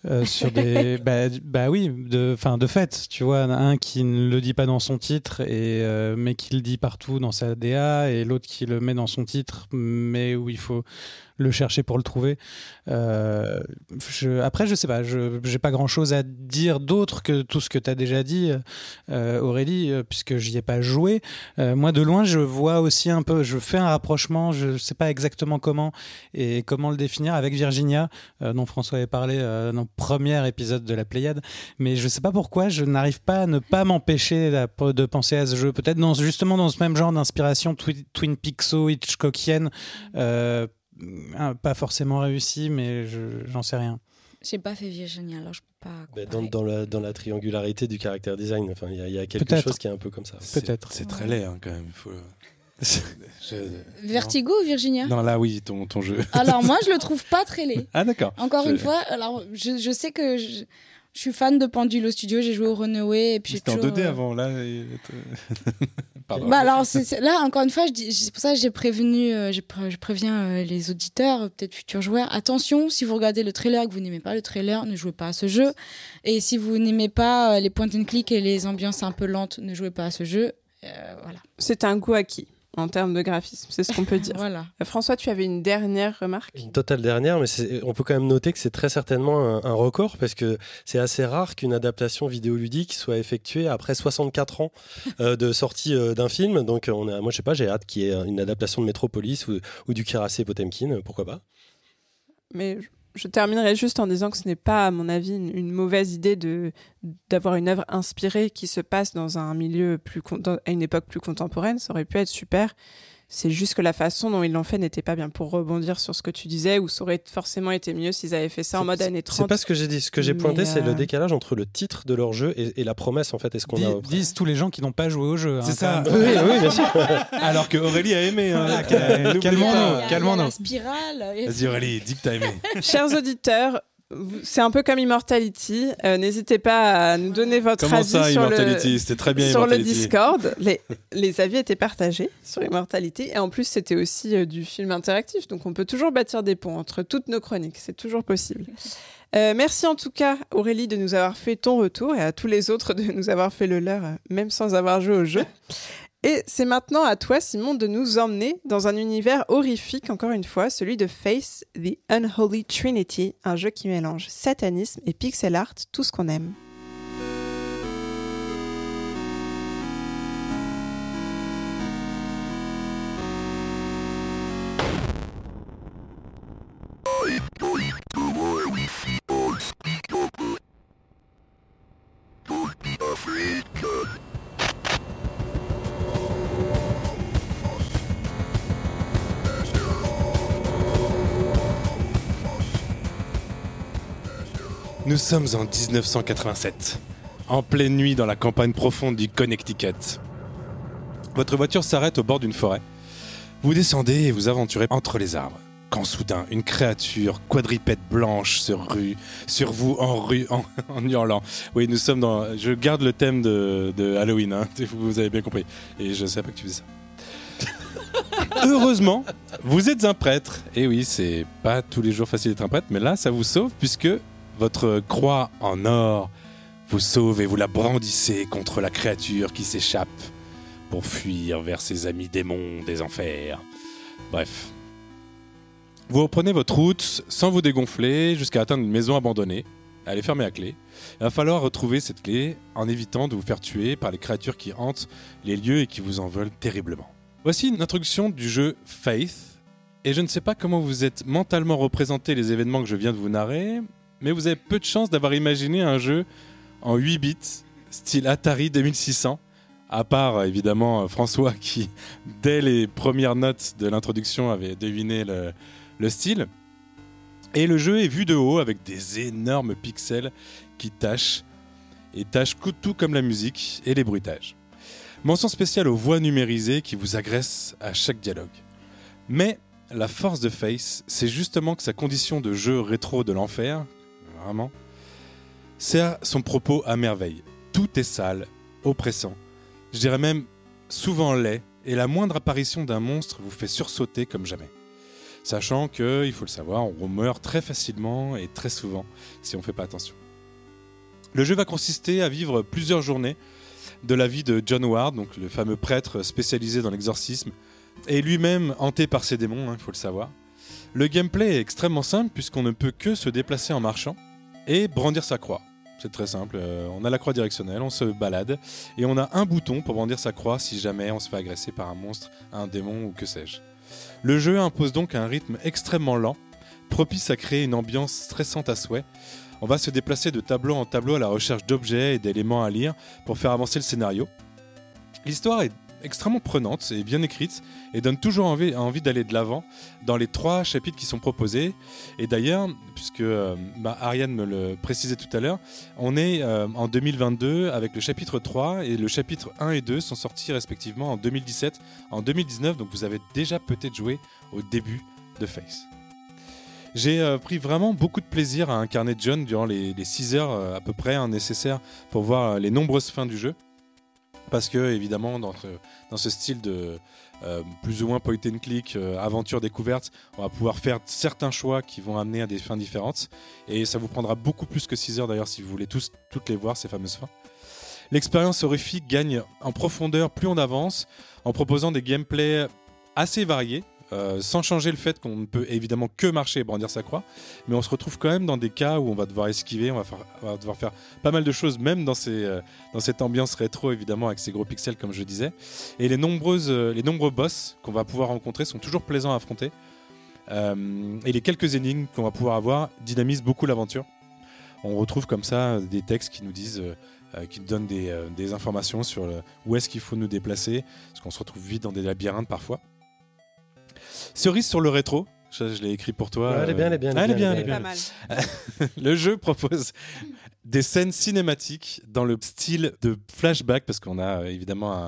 euh, sur des. [LAUGHS] bah, bah oui, de, enfin de fait, tu vois, un qui ne le dit pas dans son titre, et, euh, mais qui le dit partout dans sa DA, et l'autre qui le met dans son titre, mais où il faut le chercher pour le trouver. Euh, je, après, je sais pas, je j'ai pas grand chose à dire d'autre que tout ce que tu as déjà dit, euh, Aurélie, puisque j'y ai pas joué. Moi, de loin, je vois aussi un peu, je fais un rapprochement, je sais pas exactement comment et comment le définir avec Virginia, dont François avait parlé dans premier épisode de la Pléiade. Mais je sais pas pourquoi, je n'arrive pas à ne pas m'empêcher de penser à ce jeu. Peut-être dans, justement dans ce même genre d'inspiration twi- Twin Peakso, Hitchcockienne. Euh, pas forcément réussi, mais je- j'en sais rien. J'ai pas fait Virginia, alors je peux pas. Bah, dans, dans la, dans la triangularité du caractère design, enfin, il y, a- y a quelque chose qui est un peu comme ça. C'est- Peut-être. C'est très laid hein, quand même. il Faut... Je- Vertigo ou Virginia? Non, là, oui, ton, ton jeu. Alors moi, je le [LAUGHS] trouve pas très laid. Ah, d'accord. Encore Je- une fois, alors je, je sais que je, je suis fan de Pendulo Studio, j'ai joué au Runaway et puis C'était en toujours, 2D euh, avant, là. et- [LAUGHS] Pardon. Bah alors là encore une fois, c'est pour ça que j'ai prévenu, euh, pré- je préviens euh, les auditeurs, euh, peut-être futurs joueurs, attention, si vous regardez le trailer et que vous n'aimez pas le trailer, ne jouez pas à ce jeu. Et si vous n'aimez pas euh, les point and click et les ambiances un peu lentes, ne jouez pas à ce jeu. Euh, voilà. C'est un goût acquis en termes de graphisme, c'est ce qu'on peut dire. [LAUGHS] Voilà. Euh, François, tu avais une dernière remarque? Une totale dernière, mais on peut quand même noter que c'est très certainement un, un record parce que c'est assez rare qu'une adaptation vidéoludique soit effectuée après 64 ans euh, de sortie euh, d'un film. Donc, on a, moi, je sais pas, j'ai hâte qu'il y ait une adaptation de Metropolis ou, ou du Kirase Potemkin, pourquoi pas? Mais je- terminerai juste en disant que ce n'est pas, à mon avis, une, mauvaise idée d'avoir une œuvre inspirée qui se passe dans un milieu plus à une époque plus contemporaine. Ça aurait pu être super. C'est juste que la façon dont ils l'ont fait n'était pas bien. Pour rebondir sur ce que tu disais, où ça aurait forcément été mieux s'ils avaient fait ça en mode années 30. C'est pas ce que j'ai dit. Ce que j'ai pointé, c'est euh, le décalage entre le titre de leur jeu et, et la promesse, en fait, et ce qu'on Dis- a. disent tous les gens qui n'ont pas joué au jeu. C'est hein, ça. quand même. Oui, oui, bien sûr. [LAUGHS] Alors que Aurélie a aimé. Hein. N'oublie calmons-nous. calmons-nous. la spirale. et- Vas-y, Aurélie, dis que t'as aimé. [LAUGHS] Chers auditeurs, c'est un peu comme Immortality. Euh, N'hésitez pas à nous donner votre Comment avis ça, sur Immortality le très bien sur le. Discord. Les, les avis étaient partagés sur Immortality. Et en plus, c'était aussi euh, du film interactif. Donc, on peut toujours bâtir des ponts entre toutes nos chroniques. C'est toujours possible. Euh, merci en tout cas, Aurélie, de nous avoir fait ton retour et à tous les autres de nous avoir fait le leur, même sans avoir joué au jeu. Et c'est maintenant à toi, Simon, de nous emmener dans un univers horrifique, encore une fois, celui de Face, The Unholy Trinity, un jeu qui mélange satanisme et pixel art, tout ce qu'on aime. Nous sommes en 1987, en pleine nuit dans la campagne profonde du Connecticut. Votre voiture s'arrête au bord d'une forêt. Vous descendez et vous aventurez entre les arbres. Quand soudain, une créature quadripède blanche se rue sur vous en rue en, [LAUGHS] hurlant. Oui, nous sommes dans. Je garde le thème de, Halloween, hein, vous avez bien compris. Et je sais pas que tu fais ça. [LAUGHS] Heureusement, vous êtes un prêtre. Et oui, c'est pas tous les jours facile d'être un prêtre, mais là, ça vous sauve puisque votre croix en or vous sauve et vous la brandissez contre la créature qui s'échappe pour fuir vers ses amis démons des enfers. Bref. Vous reprenez votre route sans vous dégonfler jusqu'à atteindre une maison abandonnée. Elle est fermée à clé. Il va falloir retrouver cette clé en évitant de vous faire tuer par les créatures qui hantent les lieux et qui vous en veulent terriblement. Voici une introduction du jeu Faith. Et je ne sais pas comment vous êtes mentalement représenté les événements que je viens de vous narrer, mais vous avez peu de chance d'avoir imaginé un jeu en 8 bits, style Atari 2600, à part euh, évidemment euh, François [LAUGHS] qui, dès les premières notes de l'introduction, avait deviné le, le style. Et le jeu est vu de haut avec des énormes pixels qui tâchent, et tâchent tout comme la musique et les bruitages. Mention spéciale aux voix numérisées qui vous agressent à chaque dialogue. Mais la force de Face, c'est justement que sa condition de jeu rétro de l'enfer, vraiment, son propos à merveille. Tout est sale, oppressant, je dirais même souvent laid, et la moindre apparition d'un monstre vous fait sursauter comme jamais. Sachant que, il faut le savoir, on meurt très facilement et très souvent si on ne fait pas attention. Le jeu va consister à vivre plusieurs journées de la vie de John Ward, donc le fameux prêtre spécialisé dans l'exorcisme, et lui-même hanté par ses démons, hein, il faut le savoir. Le gameplay est extrêmement simple puisqu'on ne peut que se déplacer en marchant et brandir sa croix. C'est très simple, euh, on a la croix directionnelle, on se balade et on a un bouton pour brandir sa croix si jamais on se fait agresser par un monstre, un démon ou que sais-je. Le jeu impose donc un rythme extrêmement lent, propice à créer une ambiance stressante à souhait. On va se déplacer de tableau en tableau à la recherche d'objets et d'éléments à lire pour faire avancer le scénario. L'histoire est extrêmement prenante et bien écrite et donne toujours envie, envie d'aller de l'avant dans les trois chapitres qui sont proposés. Et d'ailleurs, puisque euh, bah, Ariane me le précisait tout à l'heure, on est euh, en 2022 avec le chapitre 3 et le chapitre 1 et 2 sont sortis respectivement en 2017, en 2019, donc vous avez déjà peut-être joué au début de Face. J'ai euh, pris vraiment beaucoup de plaisir à incarner John durant les, 6 heures à peu près hein, nécessaires pour voir les nombreuses fins du jeu. Parce que, évidemment, dans, ce- style de euh, plus ou moins point and click, euh, aventure découverte, on va pouvoir faire certains choix qui vont amener à des fins différentes. Et ça vous prendra beaucoup plus que 6 heures d'ailleurs si vous voulez toutes les voir, ces fameuses fins. L'expérience horrifique gagne en profondeur plus on avance, en proposant des gameplays assez variés, euh, sans changer le fait qu'on ne peut évidemment que marcher et brandir sa croix, mais on se retrouve quand même dans des cas où on va devoir esquiver, on va, devoir faire pas mal de choses, même euh, dans cette ambiance rétro évidemment avec ces gros pixels comme je disais. Et les, nombreuses, euh, les nombreux boss qu'on va pouvoir rencontrer sont toujours plaisants à affronter. Et les quelques énigmes qu'on va pouvoir avoir dynamisent beaucoup l'aventure. On retrouve comme ça des textes qui nous disent, qui donnent des, informations sur où est-ce qu'il faut nous déplacer, parce qu'on se retrouve vite dans des labyrinthes parfois. Cerise sur le rétro, ça, je l'ai écrit pour toi. Ouais, elle est bien, elle est bien, elle est bien, Elle elle est bien. mal. le jeu propose des scènes cinématiques dans le style de flashback, parce qu'on a euh, évidemment un,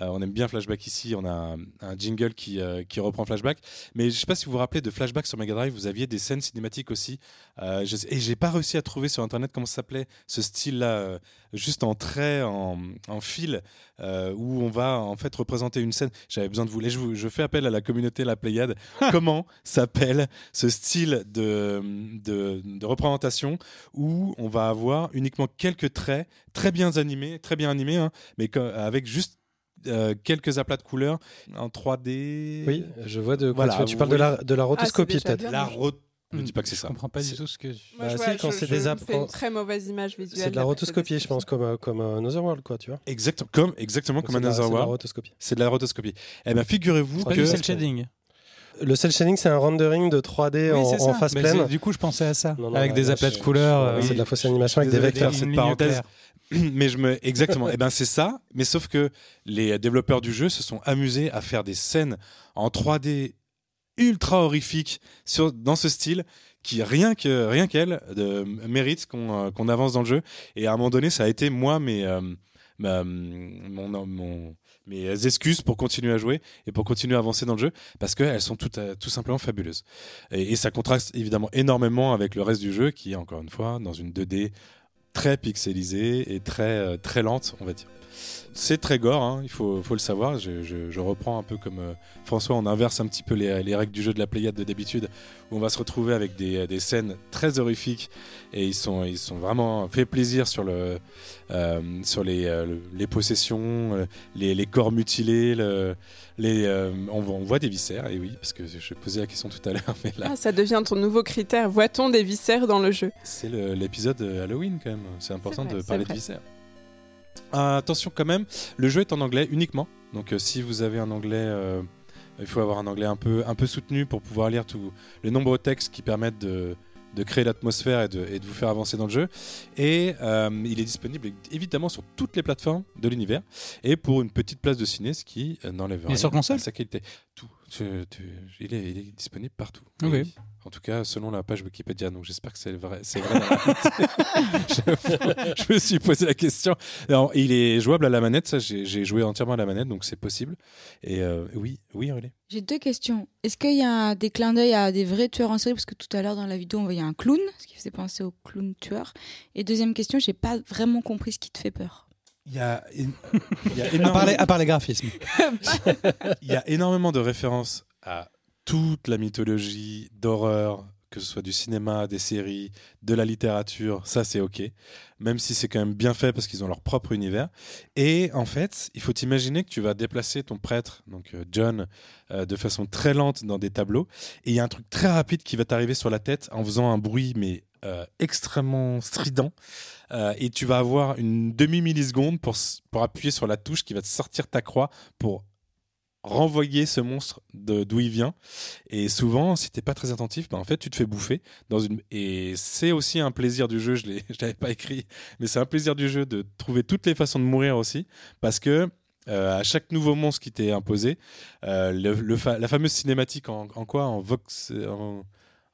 euh, on aime bien flashback ici, on a un, un jingle qui, euh, qui reprend flashback. Mais je ne sais pas si vous vous rappelez de flashback sur Mega Drive, vous aviez des scènes cinématiques aussi. Euh, je, et j'ai pas réussi à trouver sur internet comment ça s'appelait ce style-là, euh, juste en trait, en, en fil, euh, où on va en fait représenter une scène. J'avais besoin de vous. Je, vous- je fais appel à la communauté La Pléiade. [LAUGHS] comment s'appelle ce style de, de, de représentation où on va avoir uniquement quelques traits très bien animés, très bien animés, hein, mais avec juste euh, quelques aplats de couleurs en 3D. Oui, je vois de quoi Voilà, tu, parles de la, voyez. de la rotoscopie déjà peut-être. La ro- Ne dis pas que c'est je ça. comprends pas du C'est- tout ce que. Moi, Bah, je, vois, quand je- c'est je des me app- fais une très mauvaise image visuelle. C'est de la rotoscopie, je pense, comme, euh, comme euh, Another World, quoi, tu vois. Exactement, comme, exactement comme C'est de la- Another c'est de la rotoscopie. C'est de la rotoscopie. Eh bien, figurez-vous C'est que. du cel shading. Le cell shading, c'est un rendering de 3D Oui, en, c'est face Mais pleine. c'est- Du coup, je pensais à ça. Non, non, avec des aplats de je- couleurs. je- euh, c'est de la fausse animation avec des vecteurs. cette parenthèse. [CLEARS THROAT] mais je me exactement. Eh ben c'est ça. Mais sauf que les développeurs du jeu se sont amusés à faire des scènes en 3D ultra horrifiques sur dans ce style qui rien que rien qu'elle de, mérite qu'on euh, qu'on avance dans le jeu. Et à un moment donné, ça a été moi mes euh, ma- mon, mon- mes excuses pour continuer à jouer et pour continuer à avancer dans le jeu parce qu'elles sont tout, tout simplement fabuleuses. Et, ça contraste évidemment énormément avec le reste du jeu qui encore une fois dans une 2D très pixelisée et très, euh, très lente, on va dire. C'est très gore, hein, il faut, le savoir. Je reprends un peu comme euh, François, on inverse un petit peu les, les règles du jeu de la Pléiade de d'habitude, où on va se retrouver avec des, des scènes très horrifiques et ils sont, ils sont vraiment fait plaisir sur, le, euh, sur les, euh, le- les possessions, euh, les, les corps mutilés, le- les, euh, on, voit- on voit des viscères, et oui, parce que je posais la question tout à l'heure, [LAUGHS] mais là, Ah, ça devient ton nouveau critère. Voit-on des viscères dans le jeu? C'est l'épisode euh, Halloween quand même. C'est important vrai, de parler de viscères. Euh, attention quand même, le jeu est en anglais uniquement. Donc euh, si vous avez un anglais, euh, il faut avoir un anglais un peu, un peu soutenu pour pouvoir lire tous les nombreux textes qui permettent de, de créer l'atmosphère et de, et de vous faire avancer dans le jeu. Et euh, il est disponible évidemment sur toutes les plateformes de l'univers et pour une petite place de ciné, ce qui euh, n'enlève Il est rien sur console sa qualité. Tout. Tu- tu- il, est, il est disponible partout. Et en tout cas, selon la page Wikipédia. Donc j'espère que c'est vrai. C'est [LAUGHS] je, je me suis posé la question. Alors, il est jouable à la manette. Ça, j'ai j'ai joué entièrement à la manette, donc c'est possible. Et euh, oui, oui, Aurélie. J'ai deux questions. Est-ce qu'il y a des clins d'œil à des vrais tueurs en série? Parce que tout à l'heure dans la vidéo, on voyait un clown, ce qui faisait penser au clown tueur. Et deuxième question, j'ai pas vraiment compris ce qui te fait peur. Il y a, il y a À énormément- part les, à part les graphismes. [LAUGHS] il y a énormément de références à toute la mythologie d'horreur, que ce soit du cinéma, des séries, de la littérature, ça c'est ok. Même si c'est quand même bien fait parce qu'ils ont leur propre univers. Et en fait, il faut imaginer que tu vas déplacer ton prêtre, donc euh, John, euh, de façon très lente dans des tableaux. Et il y a un truc très rapide qui va t'arriver sur la tête en faisant un bruit, mais euh, extrêmement strident. Et tu vas avoir une demi-milliseconde pour, pour appuyer sur la touche qui va te sortir ta croix pour renvoyer ce monstre d'où il vient. Et souvent, si t'es pas très attentif, bah, en fait, tu te fais bouffer. Dans une... Et c'est aussi un plaisir du jeu, je [LAUGHS] je l'avais pas écrit, mais c'est un plaisir du jeu de trouver toutes les façons de mourir aussi. Parce que euh, à chaque nouveau monstre qui t'est imposé, euh, le, le la fameuse cinématique en, quoi? En vox.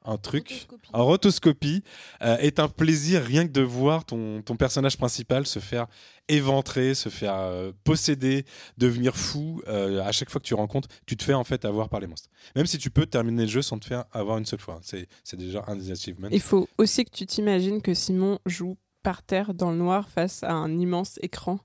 Un truc en rotoscopie euh, est un plaisir rien que de voir ton, ton personnage principal se faire éventrer, se faire euh, posséder, devenir fou. euh, à chaque fois que tu rencontres, tu te fais en fait avoir par les monstres. Même si tu peux terminer le jeu sans te faire avoir une seule fois. C'est c'est déjà un des achievements. Il faut aussi que tu t'imagines que Simon joue par terre dans le noir face à un immense écran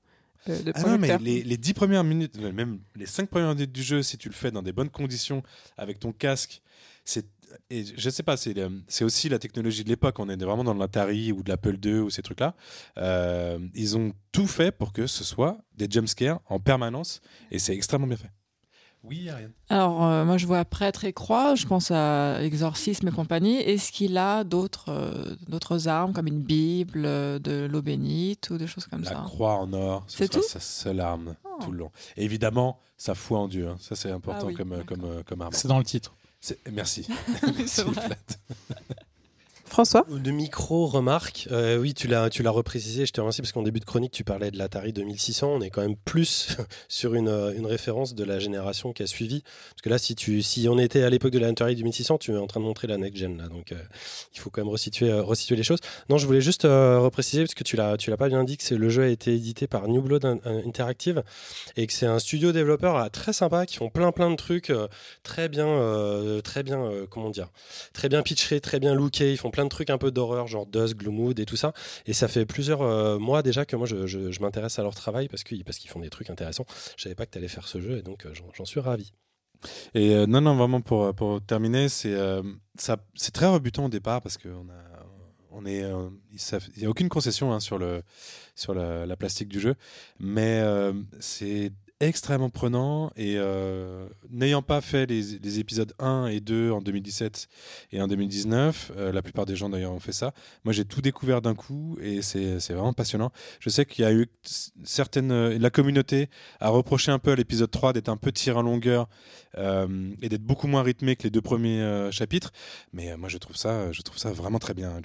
euh, de Ah non, mais les, les 10 premières minutes, même les 5 premières minutes du jeu, si tu le fais dans des bonnes conditions, avec ton casque, c'est. Et je sais pas, c'est le- c'est aussi la technologie de l'époque. On est vraiment dans l'Atari ou de l'Apple II ou ces trucs-là. Euh, ils ont tout fait pour que ce soit des jumpscares en permanence et c'est extrêmement bien fait. Oui, Ariane. Alors, euh, moi, je vois prêtre et croix, je pense à exorcisme et compagnie. Est-ce qu'il a d'autres euh, d'autres armes, comme une Bible, euh, de l'eau bénite ou des choses comme La ça? croix en or, ce C'est sera tout? sa seule arme Oh. tout le long. Et évidemment, sa foi en Dieu. hein. Ça, c'est important Ah oui, comme, euh, comme, euh, comme arme. C'est dans le titre. Merci. [LAUGHS] Merci. François De micro-remarques. Euh, oui, tu l'as, tu reprécisé, je te remercie parce qu'en début de chronique, tu parlais de l'Atari 2600. On est quand même plus [LAUGHS] sur une, euh, une référence de la génération qui a suivi. Parce que là, si, tu, si on était à l'époque de l'Atari 2600, tu es en train de montrer la next-gen. Là, donc, euh, il faut quand même resituer, resituer les choses. Non, je voulais juste euh, repréciser, parce que tu l'as, l'as pas bien dit, que le jeu a été édité par New Blood In- In- Interactive et que c'est un studio développeur très sympa qui font plein plein de trucs très bien, très bien, comment dire, très bien pitchés, très bien lookés. Ils font plein de trucs un peu d'horreur, genre Dusk, Gloomwood et tout ça. Et ça fait plusieurs euh, mois déjà que moi je, m'intéresse à leur travail parce qu'ils parce qu'ils font des trucs intéressants. Je savais pas que tu allais faire ce jeu et donc euh, j'en suis ravi. Et euh, non, non, vraiment pour, pour terminer, c'est c'est très rebutant au départ parce qu'on a, on est, il n'y a aucune concession hein, sur le, sur la, la plastique du jeu, mais c'est extrêmement prenant et euh, n'ayant pas fait les, épisodes 1 et 2 en 2017 et en 2019, euh, la plupart des gens d'ailleurs ont fait ça. Moi, j'ai tout découvert d'un coup et c'est vraiment passionnant. Je sais qu'il y a eu certaines, euh, la communauté a reproché un peu à l'épisode 3 d'être un peu tiré en longueur euh, et d'être beaucoup moins rythmé que les deux premiers chapitres. Mais moi, je trouve ça, je trouve ça vraiment très bien.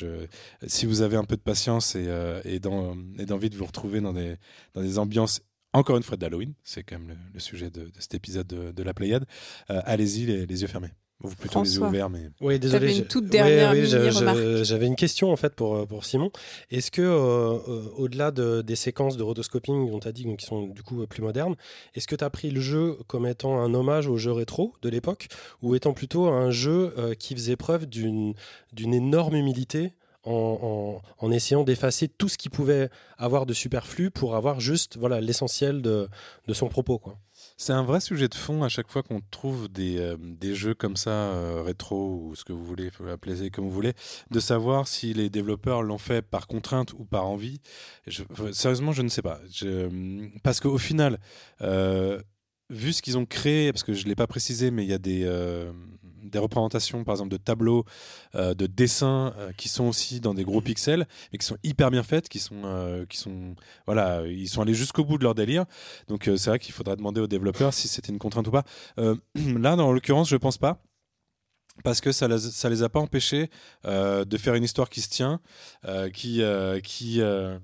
Si vous avez un peu de patience et, et d'envie de vous retrouver dans des, dans des ambiances, encore une fois, d'Halloween, c'est quand même le, le sujet de, de cet épisode de, de la Pléiade, euh, allez-y les, les yeux fermés. Ou plutôt les yeux ouverts, mais Oui, désolé. T'avais une toute dernière oui, J'avais une question en fait pour, euh, pour Simon. Est-ce que euh, au-delà de- des séquences de rotoscoping dont tu as dit donc, qui sont du coup plus modernes, est-ce que tu as pris le jeu comme étant un hommage au jeu rétro de l'époque ou étant plutôt un jeu euh, qui faisait preuve d'une d'une énorme humilité en, essayant d'effacer tout ce qui pouvait avoir de superflu pour avoir juste voilà l'essentiel de, de son propos quoi. C'est un vrai sujet de fond à chaque fois qu'on trouve des, euh, des jeux comme ça, euh, rétro ou ce que vous voulez, appeler comme vous voulez, de savoir si les développeurs l'ont fait par contrainte ou par envie. Je- sérieusement, je ne sais pas. Je- parce qu'au final, euh, vu ce qu'ils ont créé, parce que je ne l'ai pas précisé, mais il y a des, euh, des représentations, par exemple, de tableaux, euh, de dessins euh, qui sont aussi dans des gros pixels, mais qui sont hyper bien faites, qui sont, euh, qui sont, voilà, ils sont allés jusqu'au bout de leur délire. Donc c'est vrai qu'il faudra demander aux développeurs si c'était une contrainte ou pas. [CLEARS THROAT] Là, dans l'occurrence, je pense pas. Parce que ça les, ça les a pas empêchés euh, de faire une histoire qui se tient, euh, qui, euh, qui, euh,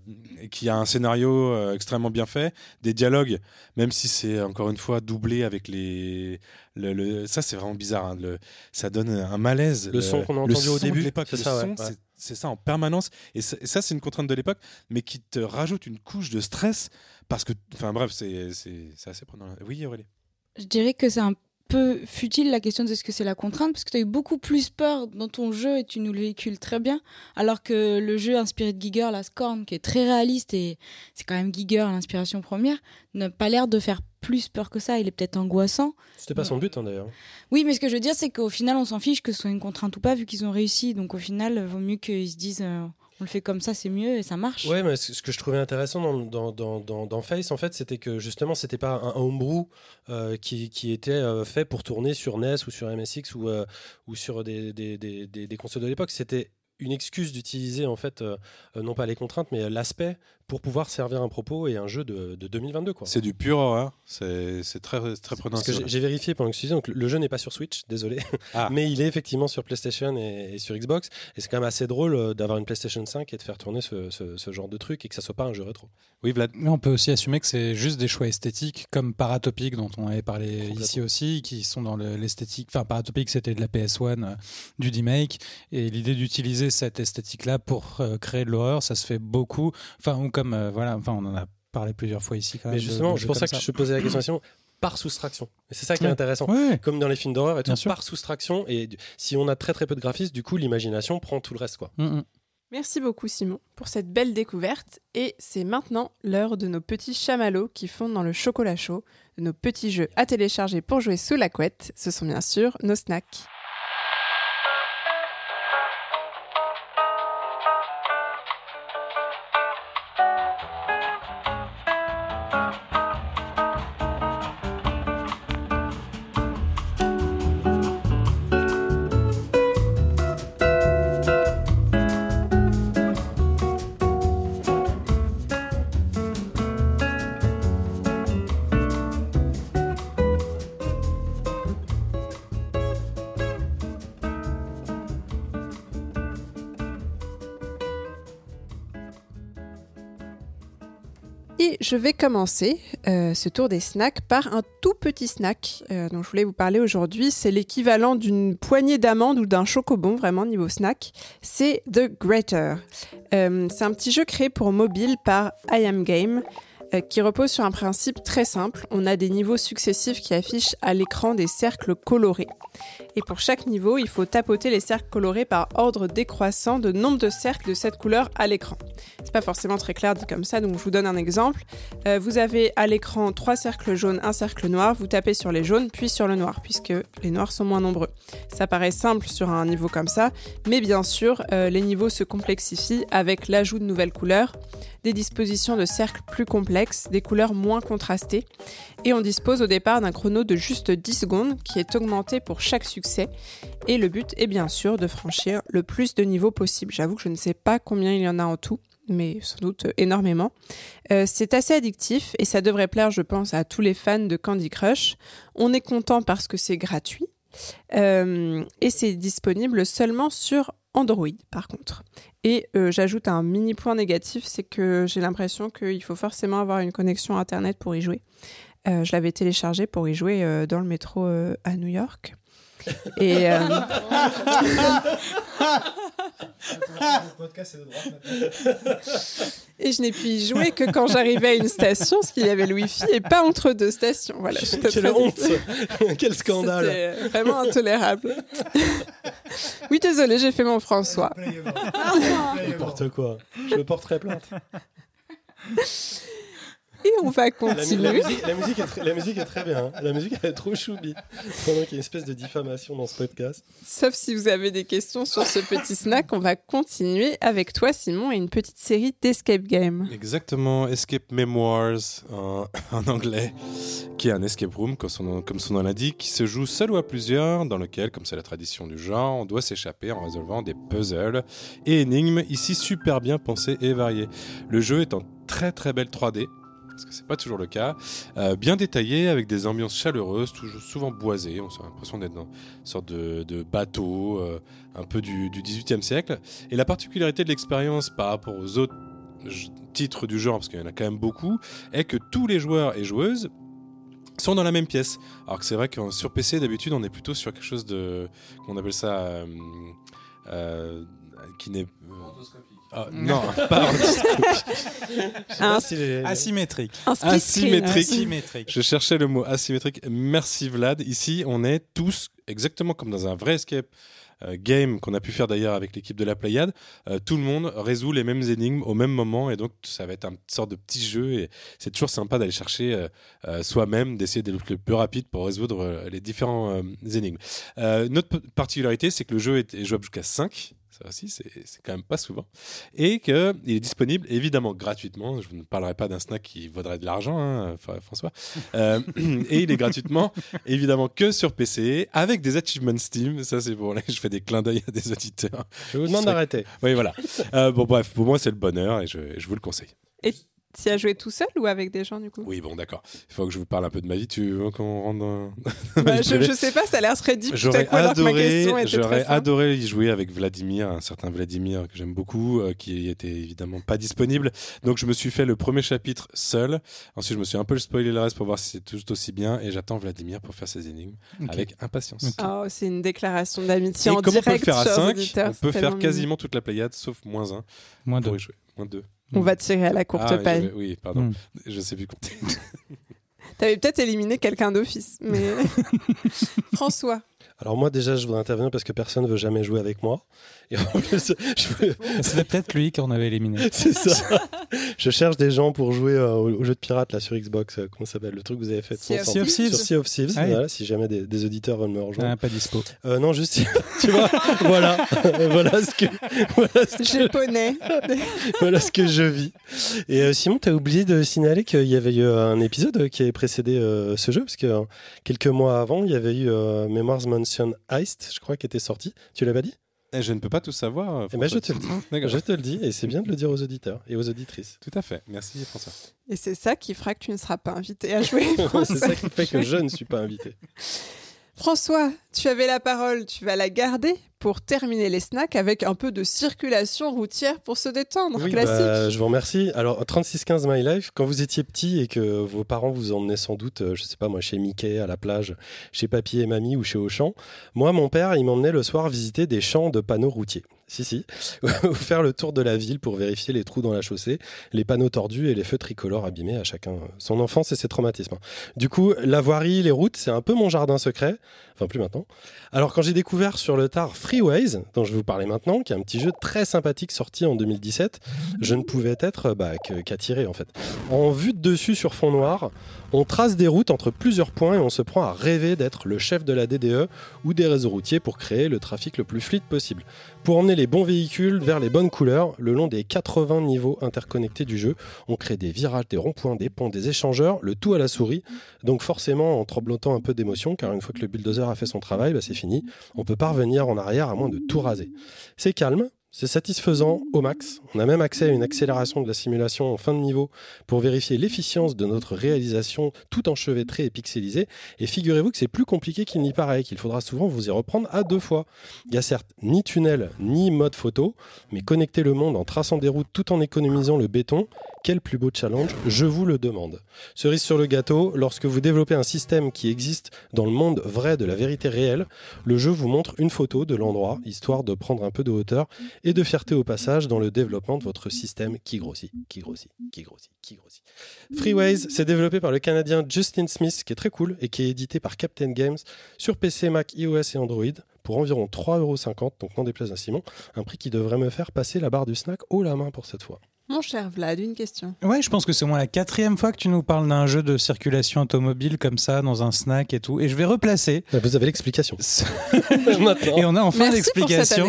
qui a un scénario euh, extrêmement bien fait, des dialogues, même si c'est encore une fois doublé avec les. Le, le- ça, c'est vraiment bizarre. hein, le- ça donne un malaise. Le son qu'on a le entendu au début, c'est le ça, ouais, son, ouais. ça en permanence. Et ça, et ça, c'est une contrainte de l'époque, mais qui te rajoute une couche de stress parce que. Enfin bref, c'est assez prenant. Oui, Aurélie? Je dirais que c'est un peu futile la question de ce que c'est la contrainte, parce que tu as eu beaucoup plus peur dans ton jeu et tu nous le véhicules très bien, alors que le jeu inspiré de Giger, la Scorn, qui est très réaliste et c'est quand même Giger l'inspiration première, n'a pas l'air de faire plus peur que ça. Il est peut-être angoissant. C'était pas son but hein, d'ailleurs. Oui, mais ce que je veux dire, c'est qu'au final, on s'en fiche que ce soit une contrainte ou pas, vu qu'ils ont réussi. Donc au final, vaut mieux qu'ils se disent euh, on le fait comme ça, c'est mieux et ça marche. Ouais, mais ce que je trouvais intéressant dans, Face, en fait, c'était que justement, c'était pas un homebrew euh, qui, était euh, fait pour tourner sur NES ou sur MSX ou, euh, ou sur des, consoles de l'époque. C'était une excuse d'utiliser, en fait, non pas les contraintes, mais l'aspect pour pouvoir servir un propos et un jeu de, de 2022. Quoi. C'est du pur horreur. C'est c'est très, très prenant. Parce que c'est j'ai vérifié pendant que je suis donc le jeu n'est pas sur Switch, désolé, Ah. [LAUGHS] mais il est effectivement sur PlayStation et, et sur Xbox. Et c'est quand même assez drôle euh, d'avoir une PlayStation 5 et de faire tourner ce, ce, ce genre de truc et que ça soit pas un jeu rétro. Oui, Vlad. Mais on peut aussi assumer que c'est juste des choix esthétiques, comme Paratopic, dont on avait parlé ici aussi, qui sont dans le- l'esthétique. Enfin, Paratopic, c'était de la PS1, euh, du remake. Et l'idée d'utiliser cette esthétique-là pour euh, créer de l'horreur, ça se fait beaucoup. Enfin, ou comme, euh, voilà, enfin, on en a parlé plusieurs fois ici quand même. Mais justement, c'est pour ça que je te posais la question à [CLEARS THROAT] Simon, par soustraction. Et c'est ça qui est Ouais. intéressant. Ouais. Comme dans les films d'horreur et tout, par soustraction. Et si on a très très peu de graphisme, du coup, l'imagination prend tout le reste. Quoi. Mm, mm. Merci beaucoup Simon pour cette belle découverte et c'est maintenant l'heure de nos petits chamallows qui fondent dans le chocolat chaud, de nos petits jeux à télécharger pour jouer sous la couette. Ce sont bien sûr nos snacks. Je vais commencer euh, ce tour des snacks par un tout petit snack euh, dont je voulais vous parler aujourd'hui. C'est l'équivalent d'une poignée d'amandes ou d'un chocobon, vraiment niveau snack. C'est The Greater. Euh, c'est un petit jeu créé pour mobile par I Am Game qui repose sur un principe très simple. On a des niveaux successifs qui affichent à l'écran des cercles colorés. Et pour chaque niveau, il faut tapoter les cercles colorés par ordre décroissant de nombre de cercles de cette couleur à l'écran. C'est pas forcément très clair dit comme ça, donc je vous donne un exemple. Euh, vous avez à l'écran trois cercles jaunes, un cercle noir. Vous tapez sur les jaunes, puis sur le noir, puisque les noirs sont moins nombreux. Ça paraît simple sur un niveau comme ça, mais bien sûr, euh, les niveaux se complexifient avec l'ajout de nouvelles couleurs, des dispositions de cercles plus complexes, des couleurs moins contrastées. Et on dispose au départ d'un chrono de juste 10 secondes qui est augmenté pour chaque succès. Et le but est bien sûr de franchir le plus de niveaux possible. J'avoue que je ne sais pas combien il y en a en tout, mais sans doute énormément. Euh, c'est assez addictif et ça devrait plaire, je pense, à tous les fans de Candy Crush. On est content parce que c'est gratuit. Euh, et c'est disponible seulement sur Android par contre. Et euh, j'ajoute un mini point négatif, c'est que j'ai l'impression qu'il faut forcément avoir une connexion Internet pour y jouer. Euh, je l'avais téléchargé pour y jouer dans le métro à New York. Et euh, [LAUGHS] Et je n'ai pu y jouer que quand j'arrivais à une station, parce qu'il y avait le Wi-Fi et pas entre deux stations. Voilà, j'étais Quelle honte. Quel scandale C'était vraiment intolérable. oui, désolé, j'ai fait mon François. N'importe quoi. Je me porterai plainte. Et on va continuer. la musique, la musique est très, la musique est très bien. hein. La musique elle est trop choubi. Pendant qu'il y a une espèce de diffamation dans ce podcast. Sauf si vous avez des questions sur ce petit snack, on va continuer avec toi, Simon, et une petite série d'escape game. Exactement, Escape Memoirs en, en anglais, qui est un escape room, comme son, nom- comme son nom l'indique, qui se joue seul ou à plusieurs, dans lequel, comme c'est la tradition du genre, on doit s'échapper en résolvant des puzzles et énigmes, ici super bien pensés et variés. Le jeu est en très très belle 3D. Parce que c'est pas toujours le cas, Euh, bien détaillé avec des ambiances chaleureuses, toujours souvent boisées. On a l'impression d'être dans une sorte de, bateau, euh, un peu du, du 18e siècle. Et la particularité de l'expérience par rapport aux autres titres du genre, parce qu'il y en a quand même beaucoup, est que tous les joueurs et joueuses sont dans la même pièce. Alors que c'est vrai que sur PC, d'habitude, on est plutôt sur quelque chose de. qu'on appelle ça. euh, qui n'est. Ah, non, [LAUGHS] pas. Un, Si Asymétrique. un. Asymétrique. Asymétrique. Je cherchais le mot asymétrique. Merci Vlad. Ici, on est tous exactement comme dans un vrai escape euh, game qu'on a pu faire d'ailleurs avec l'équipe de la Pléiade. Euh, tout le monde résout les mêmes énigmes au même moment et donc ça va être une sorte de petit jeu et c'est toujours sympa d'aller chercher euh, euh, soi-même, d'essayer d'être le plus rapide pour résoudre les différents énigmes. Notre particularité, c'est que le jeu est, est jouable jusqu'à 5. Ça aussi, c'est quand même pas souvent. Et qu'il est disponible évidemment gratuitement. Je vous ne parlerai pas d'un snack qui vaudrait de l'argent, hein, Fra- François. Euh, [LAUGHS] et il est gratuitement, évidemment, que sur PC, avec des achievements Steam. Ça, c'est pour là, je fais des clins d'œil à des auditeurs. Je vous demande d'arrêter. Oui, voilà. Euh, bon, bref, pour moi, c'est le bonheur et je, je vous le conseille. Tu as joué tout seul ou avec des gens du coup? Oui, bon, d'accord. Il faut que je vous parle un peu de ma vie. Tu veux qu'on rentre dans. [LAUGHS] Bah, je, sais pas, ça a l'air très deep J'aurais adoré, j'aurais adoré y jouer avec Vladimir, un certain Vladimir que j'aime beaucoup, euh, qui était évidemment pas disponible. Donc je me suis fait le premier chapitre seul. Ensuite, je me suis un peu spoilé le reste pour voir si c'est tout aussi bien. Et j'attends Vladimir pour faire ses énigmes avec impatience. Ok. Oh, c'est une déclaration d'amitié Et en comme on peut le direct, faire à chers 5, auditeurs, on peut faire quasiment toute la Pléiade, sauf moins 1 Moins pour deux. y jouer. Moins 2. On va tirer à la courte Ah, paille. oui, pardon. Mm. Je sais plus compter. T'avais peut-être éliminé quelqu'un d'office, mais [LAUGHS] François. Alors moi déjà je voudrais intervenir parce que personne ne veut jamais jouer avec moi. Et en plus, je veux- C'était peut-être lui qu'on avait éliminé. [LAUGHS] c'est ça. je cherche des gens pour jouer euh, au, jeu de pirate là sur Xbox. euh, comment ça s'appelle le truc que vous avez fait Sea of ensemble. Sea of Thieves. Sur Sea of Thieves. Ah oui. si jamais des, des auditeurs veulent me rejoindre. Ah, pas dispo. Euh, non juste [LAUGHS] tu vois voilà [LAUGHS] voilà ce que voilà ce que, Japonais. voilà ce que je vis. Et euh, Simon t'as oublié de signaler qu'il y avait eu un épisode qui avait précédé euh, ce jeu parce que euh, quelques mois avant il y avait eu euh, Memoirs Mansion Heist je crois qui était sorti. Tu l'as pas dit? Et je ne peux pas tout savoir. Eh ben, je te le dis. Je te le dis, et c'est bien de le dire aux auditeurs et aux auditrices. Tout à fait. Merci François. Et c'est ça qui fera que tu ne seras pas invité à jouer. [LAUGHS] c'est ça qui fait que je ne suis pas invité. François, tu avais la parole, tu vas la garder pour terminer les snacks avec un peu de circulation routière pour se détendre. Oui, Classique. bah, je vous remercie. Alors, 3615 My Life, quand vous étiez petit et que vos parents vous emmenaient sans doute, euh, je sais pas moi, chez Mickey, à la plage, chez Papy et Mamie ou chez Auchan, moi, mon père, il m'emmenait le soir visiter des champs de panneaux routiers. Si, si. [LAUGHS] Faire le tour de la ville pour vérifier les trous dans la chaussée, les panneaux tordus et les feux tricolores abîmés à chacun son enfance et ses traumatismes. Du coup, la voirie, les routes, c'est un peu mon jardin secret. Enfin, plus maintenant. Alors, quand j'ai découvert sur le tard Freeways, dont je vais vous parler maintenant, qui est un petit jeu très sympathique sorti en 2017, je ne pouvais être bah, que- qu'attiré en fait. En vue de dessus sur fond noir, on trace des routes entre plusieurs points et on se prend à rêver d'être le chef de la DDE ou des réseaux routiers pour créer le trafic le plus fluide possible. Pour emmener les bons véhicules vers les bonnes couleurs, le long des 80 niveaux interconnectés du jeu, on crée des virages, des ronds-points, des ponts, des échangeurs, le tout à la souris. Donc forcément en tremblotant un peu d'émotion, car une fois que le bulldozer a fait son travail, bah, c'est fini. On peut pas revenir en arrière à moins de tout raser. C'est calme, c'est satisfaisant au max. On a même accès à une accélération de la simulation en fin de niveau pour vérifier l'efficience de notre réalisation tout enchevêtrée et pixelisée. Et figurez-vous que c'est plus compliqué qu'il n'y paraît, qu'il faudra souvent vous y reprendre à deux fois. Il n'y a certes ni tunnel ni mode photo, mais connecter le monde en traçant des routes tout en économisant le béton, quel plus beau challenge, je vous le demande. Cerise sur le gâteau, lorsque vous développez un système qui existe dans le monde vrai de la vérité réelle, le jeu vous montre une photo de l'endroit, histoire de prendre un peu de hauteur et de fierté au passage dans le développement de votre système qui grossit, qui grossit, qui grossit, qui grossit. Freeways, c'est développé par le Canadien Justin Smith, qui est très cool et qui est édité par Captain Games sur PC, Mac, iOS et Android pour environ 3,50€, donc non déplaise à Simon, un prix qui devrait me faire passer la barre du snack haut la main pour cette fois. Mon cher Vlad, une question. Ouais, je pense que c'est au moins la quatrième fois que tu nous parles d'un jeu de circulation automobile comme ça, dans un snack et tout. Et je vais replacer. Vous avez l'explication. [LAUGHS] [LAUGHS] et on a enfin l'explication.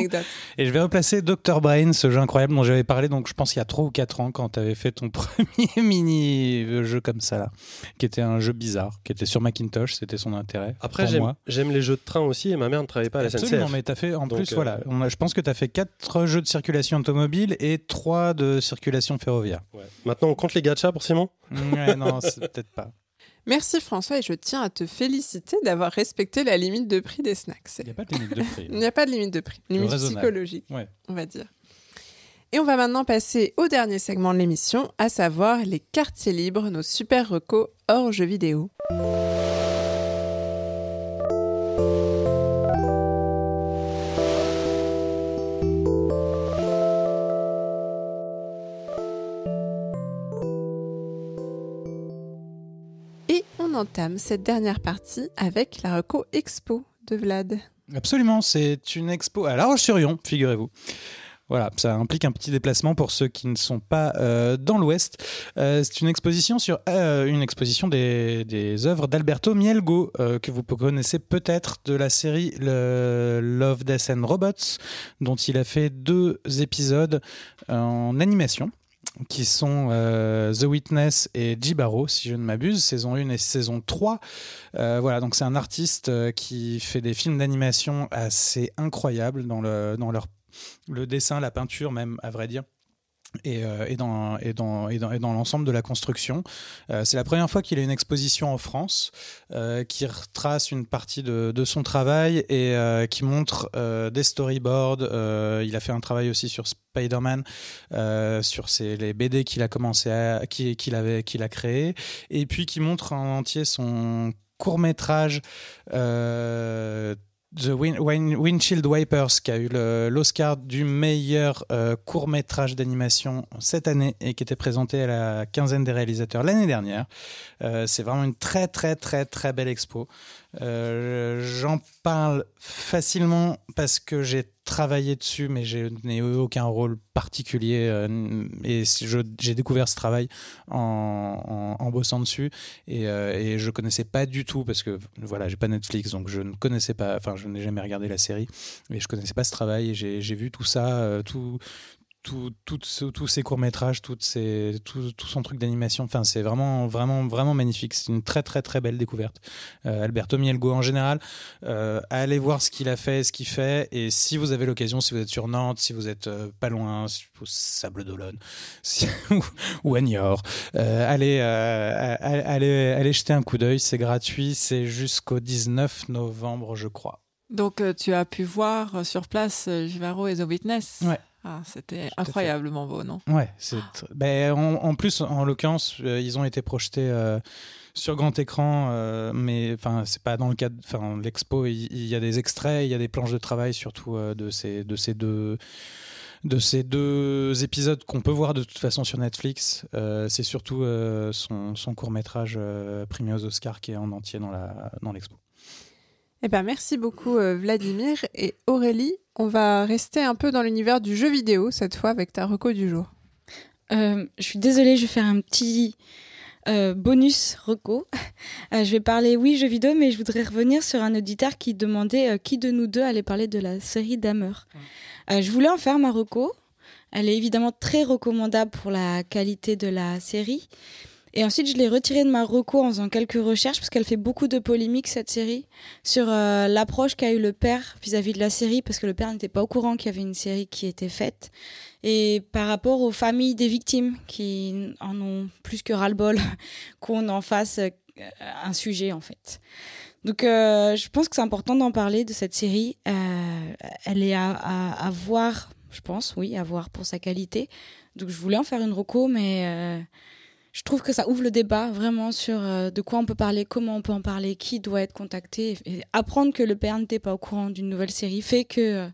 Et je vais replacer Dr. Brain, ce jeu incroyable dont j'avais parlé, donc je pense il y a 3 ou 4 ans, quand tu avais fait ton [LAUGHS] premier mini-jeu comme ça, là, qui était un jeu bizarre, qui était sur Macintosh, c'était son intérêt. Après, j'aime moi. les jeux de train aussi et ma mère ne travaillait pas à la Absolument, SNCF. mais t'as fait en Donc, plus, euh, voilà, on a- je pense que tu as fait 4 jeux de circulation automobile et 3 de circulation ferroviaire. ouais. Maintenant, on compte les gachas pour Simon? Ouais, non, c'est peut-être pas. [LAUGHS] Merci François et je tiens à te féliciter d'avoir respecté la limite de prix des snacks. Il n'y a pas de limite de prix. [LAUGHS] Il n'y a pas de limite de prix, limite psychologique, Ouais. on va dire. Et on va maintenant passer au dernier segment de l'émission, à savoir les quartiers libres, nos super recos hors jeux vidéo. On entame cette dernière partie avec la reco expo de Vlad. Absolument, c'est une expo à La Roche-sur-Yon, figurez-vous. Voilà, ça implique un petit déplacement pour ceux qui ne sont pas euh, dans l'Ouest. Euh, c'est une exposition sur euh, une exposition des, œuvres d'Alberto Mielgo que vous connaissez peut-être de la série Love, Death and Robots, dont il a fait deux épisodes en animation qui sont euh, The Witness et Jibaro, si je ne m'abuse, saison 1 et saison 3. Euh, voilà, donc c'est un artiste euh, qui fait des films d'animation assez incroyables dans, le, dans leur, le dessin, la peinture même, à vrai dire. Et, euh, et dans, l'ensemble de la construction. Euh, c'est la première fois qu'il a une exposition en France euh, qui retrace une partie de, son travail et qui montre des storyboards. Il a fait un travail aussi sur Spider-Man, sur les BD qu'il a commencé qu'il avait, qu'il a créé, et puis qui montre en entier son court métrage. The Win- Win- Windshield Wipers, qui a eu l'Oscar du meilleur euh, court métrage d'animation cette année et qui était présenté à la quinzaine des réalisateurs l'année dernière. Euh, c'est vraiment une très très très très belle expo. Euh, J'en parle facilement parce que j'ai travaillé dessus, mais je n'ai eu aucun rôle particulier. euh, et j'ai découvert ce travail en, bossant dessus. Et, euh, et je connaissais pas du tout, parce que voilà, j'ai pas Netflix, donc je ne connaissais pas, enfin, je n'ai jamais regardé la série, mais je connaissais pas ce travail. J'ai vu tout ça, euh, tout tout, tout ce- tous ses courts métrages, toutes ses, tout, tout son truc d'animation. Enfin, c'est vraiment, vraiment, vraiment magnifique. C'est une très, très, très belle découverte. Euh, Alberto Mielgo en général, euh, allez voir ce qu'il a fait, ce qu'il fait. Et si vous avez l'occasion, si vous êtes sur Nantes, si vous êtes euh, pas loin, si- Sable d'Olonne, si- [LAUGHS] ou, ou à Niort, euh, allez, allez, allez jeter un coup d'œil. C'est gratuit. C'est jusqu'au 19 novembre, je crois. Donc, tu as pu voir sur place Givaro et The Witness. Ouais. Ah, c'était incroyablement beau, non? Ouais, Ben, en, en plus, en l'occurrence, euh, ils ont été projetés euh, sur grand écran, euh, mais enfin, c'est pas dans le cadre. Enfin, l'expo, il, il y a des extraits, il y a des planches de travail, surtout euh, de ces de ces deux de ces deux épisodes qu'on peut voir de toute façon sur Netflix. Euh, c'est surtout euh, son, son court métrage primé aux Oscars qui est en entier dans l'expo. Eh ben, merci beaucoup euh, Vladimir et Aurélie. On va rester un peu dans l'univers du jeu vidéo cette fois avec ta reco du jour. Euh, je suis désolée, je vais faire un petit euh, bonus reco. [LAUGHS] Euh, je vais parler, oui, jeux vidéo, mais je voudrais revenir sur un auditeur qui demandait euh, qui de nous deux allait parler de la série Dahmer. Euh, je voulais en faire ma reco. Elle est évidemment très recommandable pour la qualité de la série. Et ensuite, je l'ai retirée de ma reco en faisant quelques recherches parce qu'elle fait beaucoup de polémiques, cette série, sur euh, l'approche qu'a eu le père vis-à-vis de la série, parce que le père n'était pas au courant qu'il y avait une série qui était faite. Et par rapport aux familles des victimes qui en ont plus que ras-le-bol [LAUGHS] qu'on en fasse euh, un sujet, en fait. Donc, euh, je pense que c'est important d'en parler de cette série. Elle est à, à, à voir, je pense, oui, à voir pour sa qualité. Donc, je voulais en faire une reco, mais je trouve que ça ouvre le débat vraiment sur euh, de quoi on peut parler, comment on peut en parler, qui doit être contacté. Et apprendre que le père n'était pas au courant d'une nouvelle série fait que. euh,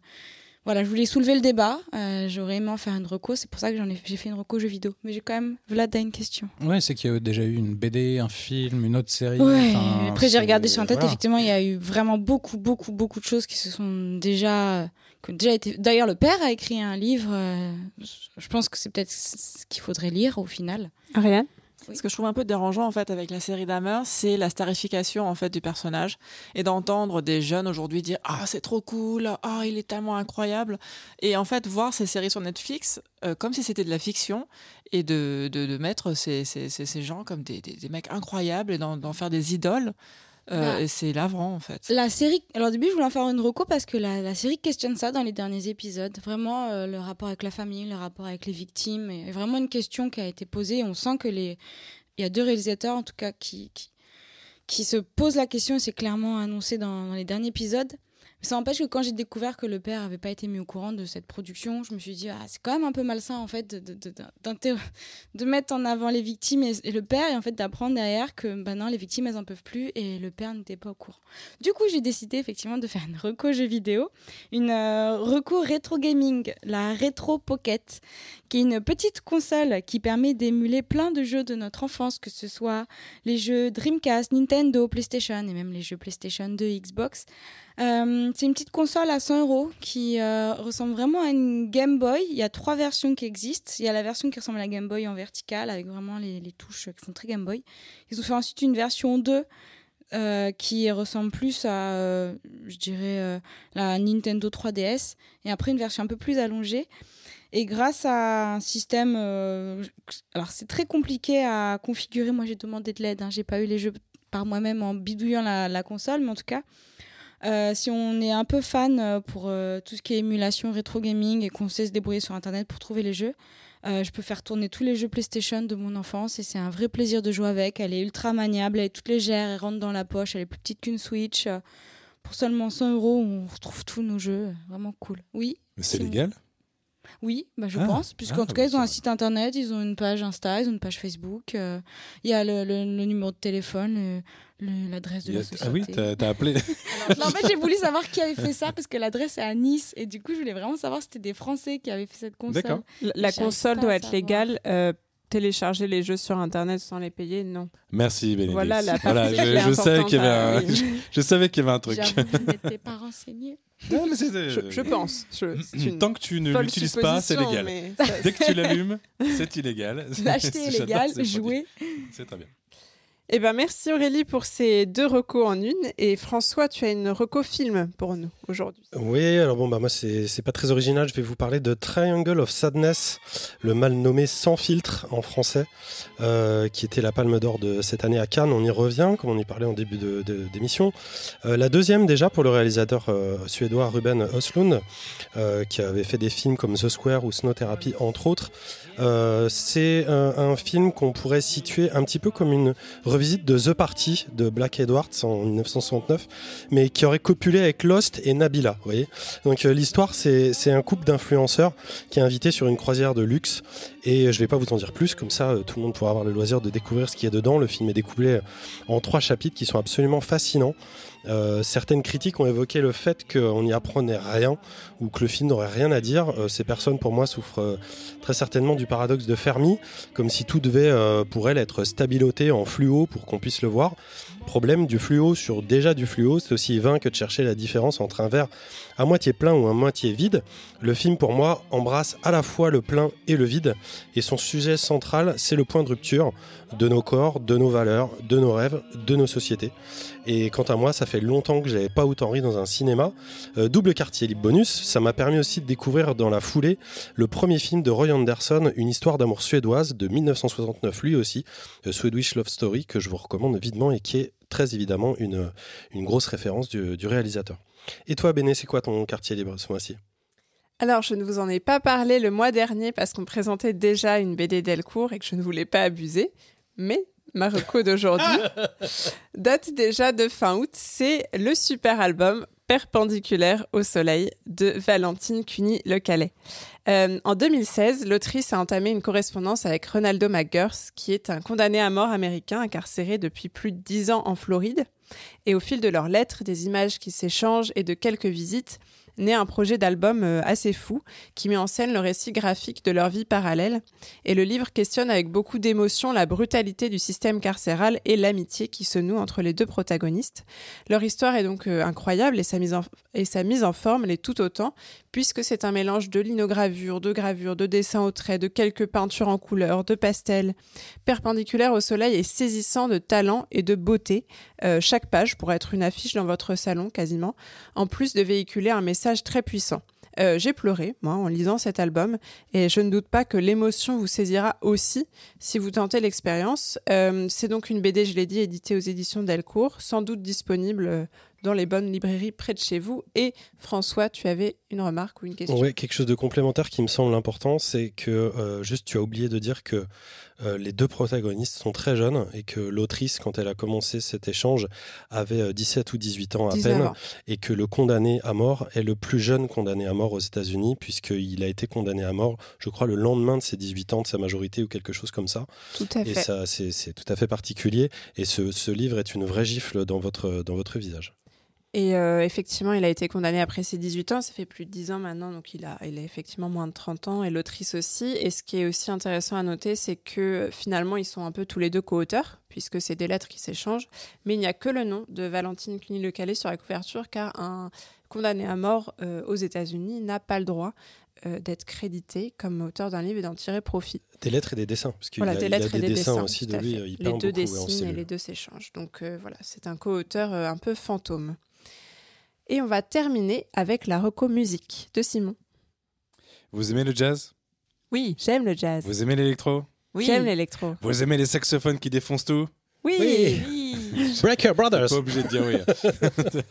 voilà, je voulais soulever le débat. Euh, J'aurais aimé en faire une reco. C'est pour ça que ai, j'ai fait une reco jeu vidéo. Mais j'ai quand même. Vlad a une question. Ouais, c'est qu'il y a déjà eu une BD, un film, une autre série. Ouais, enfin, après j'ai regardé sur Internet, voilà. effectivement, il y a eu vraiment beaucoup, beaucoup, beaucoup de choses qui se sont déjà. Qui ont déjà été... D'ailleurs, le père a écrit un livre. euh, je pense que c'est peut-être ce qu'il faudrait lire au final. Ariane Ce que je trouve un peu dérangeant en fait avec la série Dahmer, c'est la starification en fait du personnage et d'entendre des jeunes aujourd'hui dire ah c'est trop cool, ah il est tellement incroyable et en fait voir ces séries sur Netflix euh, comme si c'était de la fiction et de, de, de mettre ces, ces, ces, ces gens comme des, des, des mecs incroyables et d'en faire des idoles, euh, et c'est lavrant en fait. La série. Alors, au début, je voulais en faire une reco parce que la, la série questionne ça dans les derniers épisodes. Vraiment, euh, le rapport avec la famille, le rapport avec les victimes. Et vraiment une question qui a été posée. On sent que les. Il y a deux réalisateurs, en tout cas, qui, qui, qui se posent la question c'est clairement annoncé dans, dans les derniers épisodes. Ça n'empêche que quand j'ai découvert que le père n'avait pas été mis au courant de cette production, je me suis dit, ah, c'est quand même un peu malsain, en fait, de, de, [LAUGHS] de, mettre en avant les victimes et, et le père, et en fait, d'apprendre derrière que, bah non, les victimes, elles en peuvent plus, et le père n'était pas au courant. Du coup, j'ai décidé, effectivement, de faire une reco jeu vidéo, une euh, reco rétro gaming, la Retro Pocket, qui est une petite console qui permet d'émuler plein de jeux de notre enfance, que ce soit les jeux Dreamcast, Nintendo, PlayStation, et même les jeux PlayStation 2, Xbox. Euh, c'est une petite console à 100 euros qui euh, ressemble vraiment à une Game Boy. Il y a trois versions qui existent. Il y a la version qui ressemble à la Game Boy en verticale avec vraiment les, touches qui font très Game Boy. Ils ont fait ensuite une version 2 euh, qui ressemble plus à, je dirais, la Nintendo 3DS. Et après une version un peu plus allongée. Et grâce à un système, alors c'est très compliqué à configurer. Moi j'ai demandé de l'aide. Hein. J'ai pas eu les jeux par moi-même en bidouillant la, la console, mais en tout cas. Euh, si on est un peu fan euh, pour euh, tout ce qui est émulation rétro gaming et qu'on sait se débrouiller sur internet pour trouver les jeux, euh, je peux faire tourner tous les jeux PlayStation de mon enfance et c'est un vrai plaisir de jouer avec. Elle est ultra maniable, elle est toute légère, elle rentre dans la poche, elle est plus petite qu'une Switch. Pour seulement 100 euros, on retrouve tous nos jeux, vraiment cool. Oui. Mais c'est légal? Oui, bah, je Ah, pense, puisqu'en ah, tout cas, ils ont un site internet, ils ont une page Insta, ils ont une page Facebook, euh, il y a le, le- le numéro de téléphone, l'adresse de la société. Ah oui, t'as appelé. [LAUGHS] Non, en fait, j'ai voulu savoir qui avait fait ça parce que l'adresse est à Nice et du coup, je voulais vraiment savoir si c'était des Français qui avaient fait cette console. D'accord. La, la console doit être savoir. légale. euh, télécharger les jeux sur internet sans les payer, non. Merci Bénédicte. Voilà la Voilà, je, savais qu'il y avait un, importante à- je, oui. [LAUGHS] je savais qu'il y avait un truc. J'avoue, je [LAUGHS] n'étais pas renseignée. Non, mais Je, je pense. Je- c'est une Tant que tu ne l'utilises pas, c'est légal. ça- Dès que tu l'allumes, [LAUGHS] c'est illégal. L'acheter est légal, jouer. C'est très bien. Eh ben, merci Aurélie pour ces deux recos en une. Et François, tu as une reco film pour nous. Oui, alors bon, bah moi, c'est pas très original. Je vais vous parler de Triangle of Sadness, le mal nommé Sans filtre en français, euh, qui était la palme d'or de cette année à Cannes. On y revient, comme on y parlait en début de- de- d'émission. Euh, la deuxième, déjà, pour le réalisateur euh, suédois Ruben Östlund, euh, qui avait fait des films comme The Square ou Snow Therapy, entre autres. C'est un, un film qu'on pourrait situer un petit peu comme une revisite de The Party de Black Edwards en 1969, mais qui aurait copulé avec Lost et Nabila. Vous voyez Donc euh, l'histoire, c'est un couple d'influenceurs qui est invité sur une croisière de luxe. Et je vais pas vous en dire plus, comme ça euh, tout le monde pourra avoir le loisir de découvrir ce qu'il y a dedans. Le film est découpé en trois chapitres qui sont absolument fascinants. Euh, certaines critiques ont évoqué le fait qu'on n'y apprenait rien ou que le film n'aurait rien à dire. Euh, ces personnes, pour moi, souffrent euh, très certainement du paradoxe de Fermi, comme si tout devait, pour elles, être stabiloté en fluo pour qu'on puisse le voir. Problème du fluo sur déjà du fluo, c'est aussi vain que de chercher la différence entre un verre à moitié plein ou à moitié vide. Le film, pour moi, embrasse à la fois le plein et le vide, et son sujet central, c'est le point de rupture de nos corps, de nos valeurs, de nos rêves, de nos sociétés. Et quant à moi, ça fait longtemps que j'avais pas autant ri dans un cinéma. Euh, double quartier libre bonus, ça m'a permis aussi de découvrir dans la foulée le premier film de Roy Anderson, une histoire d'amour suédoise de 1969, lui aussi, euh, Swedish Love Story, que je vous recommande vivement et qui est très évidemment une, une grosse référence du, du réalisateur. Et toi, Béné, c'est quoi ton quartier libre ce mois-ci? Alors, je ne vous en ai pas parlé le mois dernier parce qu'on présentait déjà une BD Delcourt et que je ne voulais pas abuser. Mais ma reco d'aujourd'hui [LAUGHS] date déjà de fin août. C'est le super album Perpendiculaire au soleil de Valentine Cuny-Le Calais. Euh, en 2016, l'autrice a entamé une correspondance avec Ronaldo McGurth, qui est un condamné à mort américain incarcéré depuis plus de dix ans en Floride. Et au fil de leurs lettres, des images qui s'échangent et de quelques visites, naît un projet d'album euh, assez fou qui met en scène le récit graphique de leur vie parallèle. Et le livre questionne avec beaucoup d'émotion la brutalité du système carcéral et l'amitié qui se noue entre les deux protagonistes. Leur histoire est donc euh, incroyable et sa, mise en, et sa mise en forme l'est tout autant, puisque c'est un mélange de linogravure, de gravure, de dessins au trait, de quelques peintures en couleur, de pastels. Perpendiculaire au soleil et saisissant de talent et de beauté. Euh, chaque page pourrait être une affiche dans votre salon quasiment, en plus de véhiculer un message très puissant. Euh, j'ai pleuré, moi, en lisant cet album, et je ne doute pas que l'émotion vous saisira aussi si vous tentez l'expérience. Euh, c'est donc une BD, je l'ai dit, éditée aux éditions Delcourt, sans doute disponible euh, dans les bonnes librairies près de chez vous. Et François, tu avais une remarque ou une question? Oui, quelque chose de complémentaire qui me semble important, c'est que juste tu as oublié de dire que euh, les deux protagonistes sont très jeunes et que l'autrice, quand elle a commencé cet échange, avait euh, 17 ou 18 ans à 19 peine et que le condamné à mort est le plus jeune condamné à mort aux États-Unis puisqu'il a été condamné à mort, je crois, le lendemain de ses 18 ans, de sa majorité ou quelque chose comme ça. Tout à Et fait. ça, c'est c'est tout à fait particulier. Et ce, ce livre est une vraie gifle dans votre, dans votre visage. Et euh, effectivement, il a été condamné après ses 18 ans. Ça fait plus de 10 ans maintenant, donc il a, il a effectivement moins de 30 ans, et l'autrice aussi. Et ce qui est aussi intéressant à noter, c'est que finalement, ils sont un peu tous les deux co-auteurs, puisque c'est des lettres qui s'échangent. Mais il n'y a que le nom de Valentine Cuny-Le Calais sur la couverture, car un condamné à mort euh, aux États-Unis n'a pas le droit euh, d'être crédité comme auteur d'un livre et d'en tirer profit. Des lettres et des dessins. Parce qu'il Voilà, y a, des il a des des dessins, dessins. aussi de lui. Il les peint deux dessinent et les deux s'échangent. Donc euh, voilà, c'est un co-auteur euh, un peu fantôme. Et on va terminer avec la reco musique de Simon. Vous aimez le jazz? Oui, j'aime le jazz. Vous aimez l'électro? Oui. J'aime l'électro. Vous aimez les saxophones qui défoncent tout? Oui. Oui. [LAUGHS] Breaker Brothers. Pas obligé de dire oui. [LAUGHS]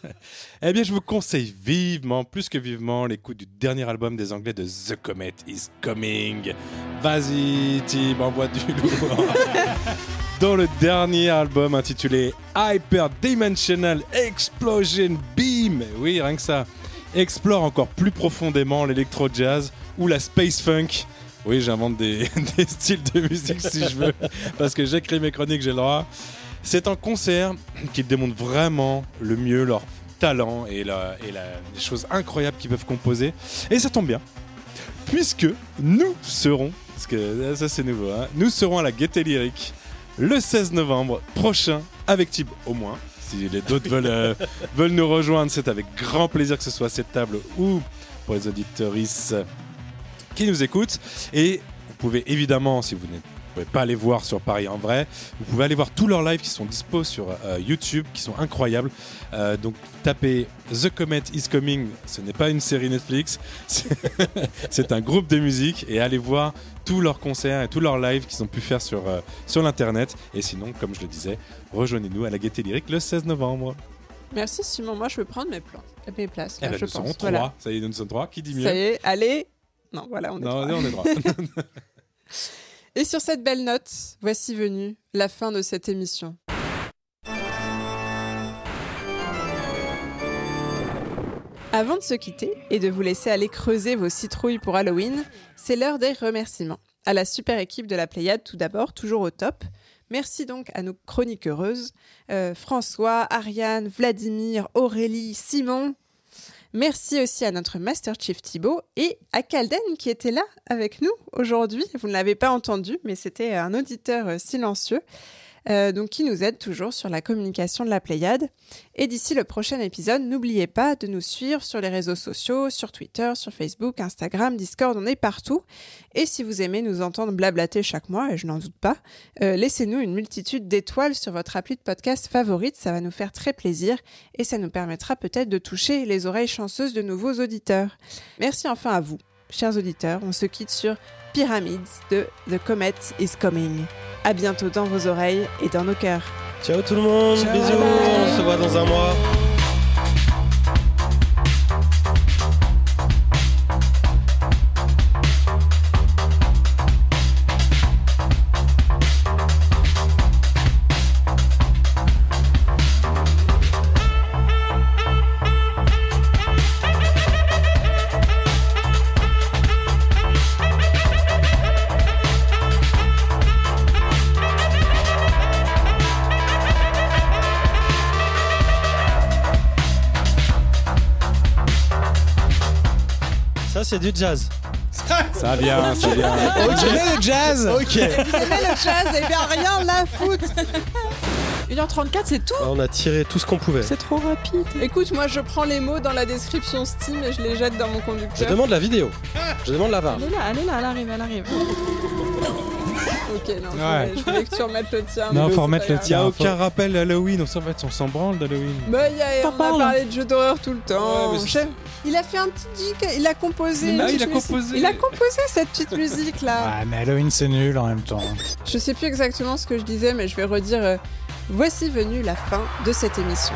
eh bien, je vous conseille vivement, plus que vivement, l'écoute du dernier album des Anglais de The Comet is Coming. Vas-y, Tim, envoie du lourd. [LAUGHS] Dans le dernier album intitulé Hyper Dimensional Explosion Beam, oui, rien que ça, explore encore plus profondément l'électro-jazz ou la space funk. Oui, j'invente [LAUGHS] des, styles de musique si je veux, parce que j'écris mes chroniques, j'ai le droit. C'est un concert qui démontre vraiment le mieux leur talent et, les choses incroyables qu'ils peuvent composer. Et ça tombe bien, puisque nous serons, parce que ça c'est nouveau, hein, nous serons à la Gaieté Lyrique le 16 novembre prochain avec Tib au moins. Si les d'autres veulent, euh, veulent nous rejoindre, c'est avec grand plaisir que ce soit à cette table ou pour les auditeuristes qui nous écoutent. Et vous pouvez évidemment, si vous n'êtes pouvez pas les voir sur Paris en vrai, vous pouvez aller voir tous leurs lives qui sont dispo sur euh, YouTube, qui sont incroyables. Euh, donc tapez The Comet is Coming, ce n'est pas une série Netflix, [LAUGHS] c'est- un groupe de musique et allez voir tous leurs concerts et tous leurs lives qu'ils ont pu faire sur, euh, sur l'internet. Et sinon, comme je le disais, rejoignez-nous à la Gaieté Lyrique le 16 novembre. Merci Simon, moi je veux prendre mes plans, mes places. Eh là, ben, je nous serons pense. trois. Voilà. Ça y est, nous sommes trois. Qui dit mieux Ça y est, allez. Non, voilà, on est Non, trois. on est droit. [LAUGHS] [LAUGHS] Et sur cette belle note, voici venue la fin de cette émission. Avant de se quitter et de vous laisser aller creuser vos citrouilles pour Halloween, c'est l'heure des remerciements. À la super équipe de la Pléiade, tout d'abord, toujours au top. Merci donc à nos chroniqueuses, euh, François, Ariane, Vladimir, Aurélie, Simon. Merci aussi à notre Master Chief Thibaut et à Calden qui était là avec nous aujourd'hui. Vous ne l'avez pas entendu, mais c'était un auditeur euh, silencieux. Euh, donc qui nous aide toujours sur la communication de la Pléiade. Et d'ici le prochain épisode, n'oubliez pas de nous suivre sur les réseaux sociaux, sur Twitter, sur Facebook, Instagram, Discord, on est partout. Et si vous aimez nous entendre blablater chaque mois, et je n'en doute pas, euh, laissez-nous une multitude d'étoiles sur votre appli de podcast favorite, ça va nous faire très plaisir et ça nous permettra peut-être de toucher les oreilles chanceuses de nouveaux auditeurs. Merci enfin à vous, chers auditeurs. On se quitte sur Pyramids de The Comet is Coming. À bientôt dans vos oreilles et dans nos cœurs. Ciao tout le monde, Ciao. bisous, on se voit dans un mois. C'est du jazz. Ça vient, ça vient. J'aimais le jazz Ok. Vous aimez le jazz Eh bien rien la foutre [LAUGHS] 1h34, c'est tout On a tiré tout ce qu'on pouvait. C'est trop rapide. Écoute, moi je prends les mots dans la description Steam et je les jette dans mon Je conducteur. demande la vidéo. Je demande la VAR. Elle est là, elle est là, elle arrive, elle arrive. [LAUGHS] Ok, non, je, voulais, je voulais que tu remettes le tien. Non, faut remettre le grave. Il n'y a aucun rappel d'Halloween. On s'en fait, on s'en branle d'Halloween. Bah, y a, on a parlé de jeux d'horreur tout le temps. Ouais, Chef, il a fait un petit disque, il a composé. une Ah, il a musique. composé. Il a composé cette petite musique là. Ah, mais Halloween c'est nul en même temps. Je sais plus exactement ce que je disais, mais je vais redire. euh, voici venue la fin de cette émission.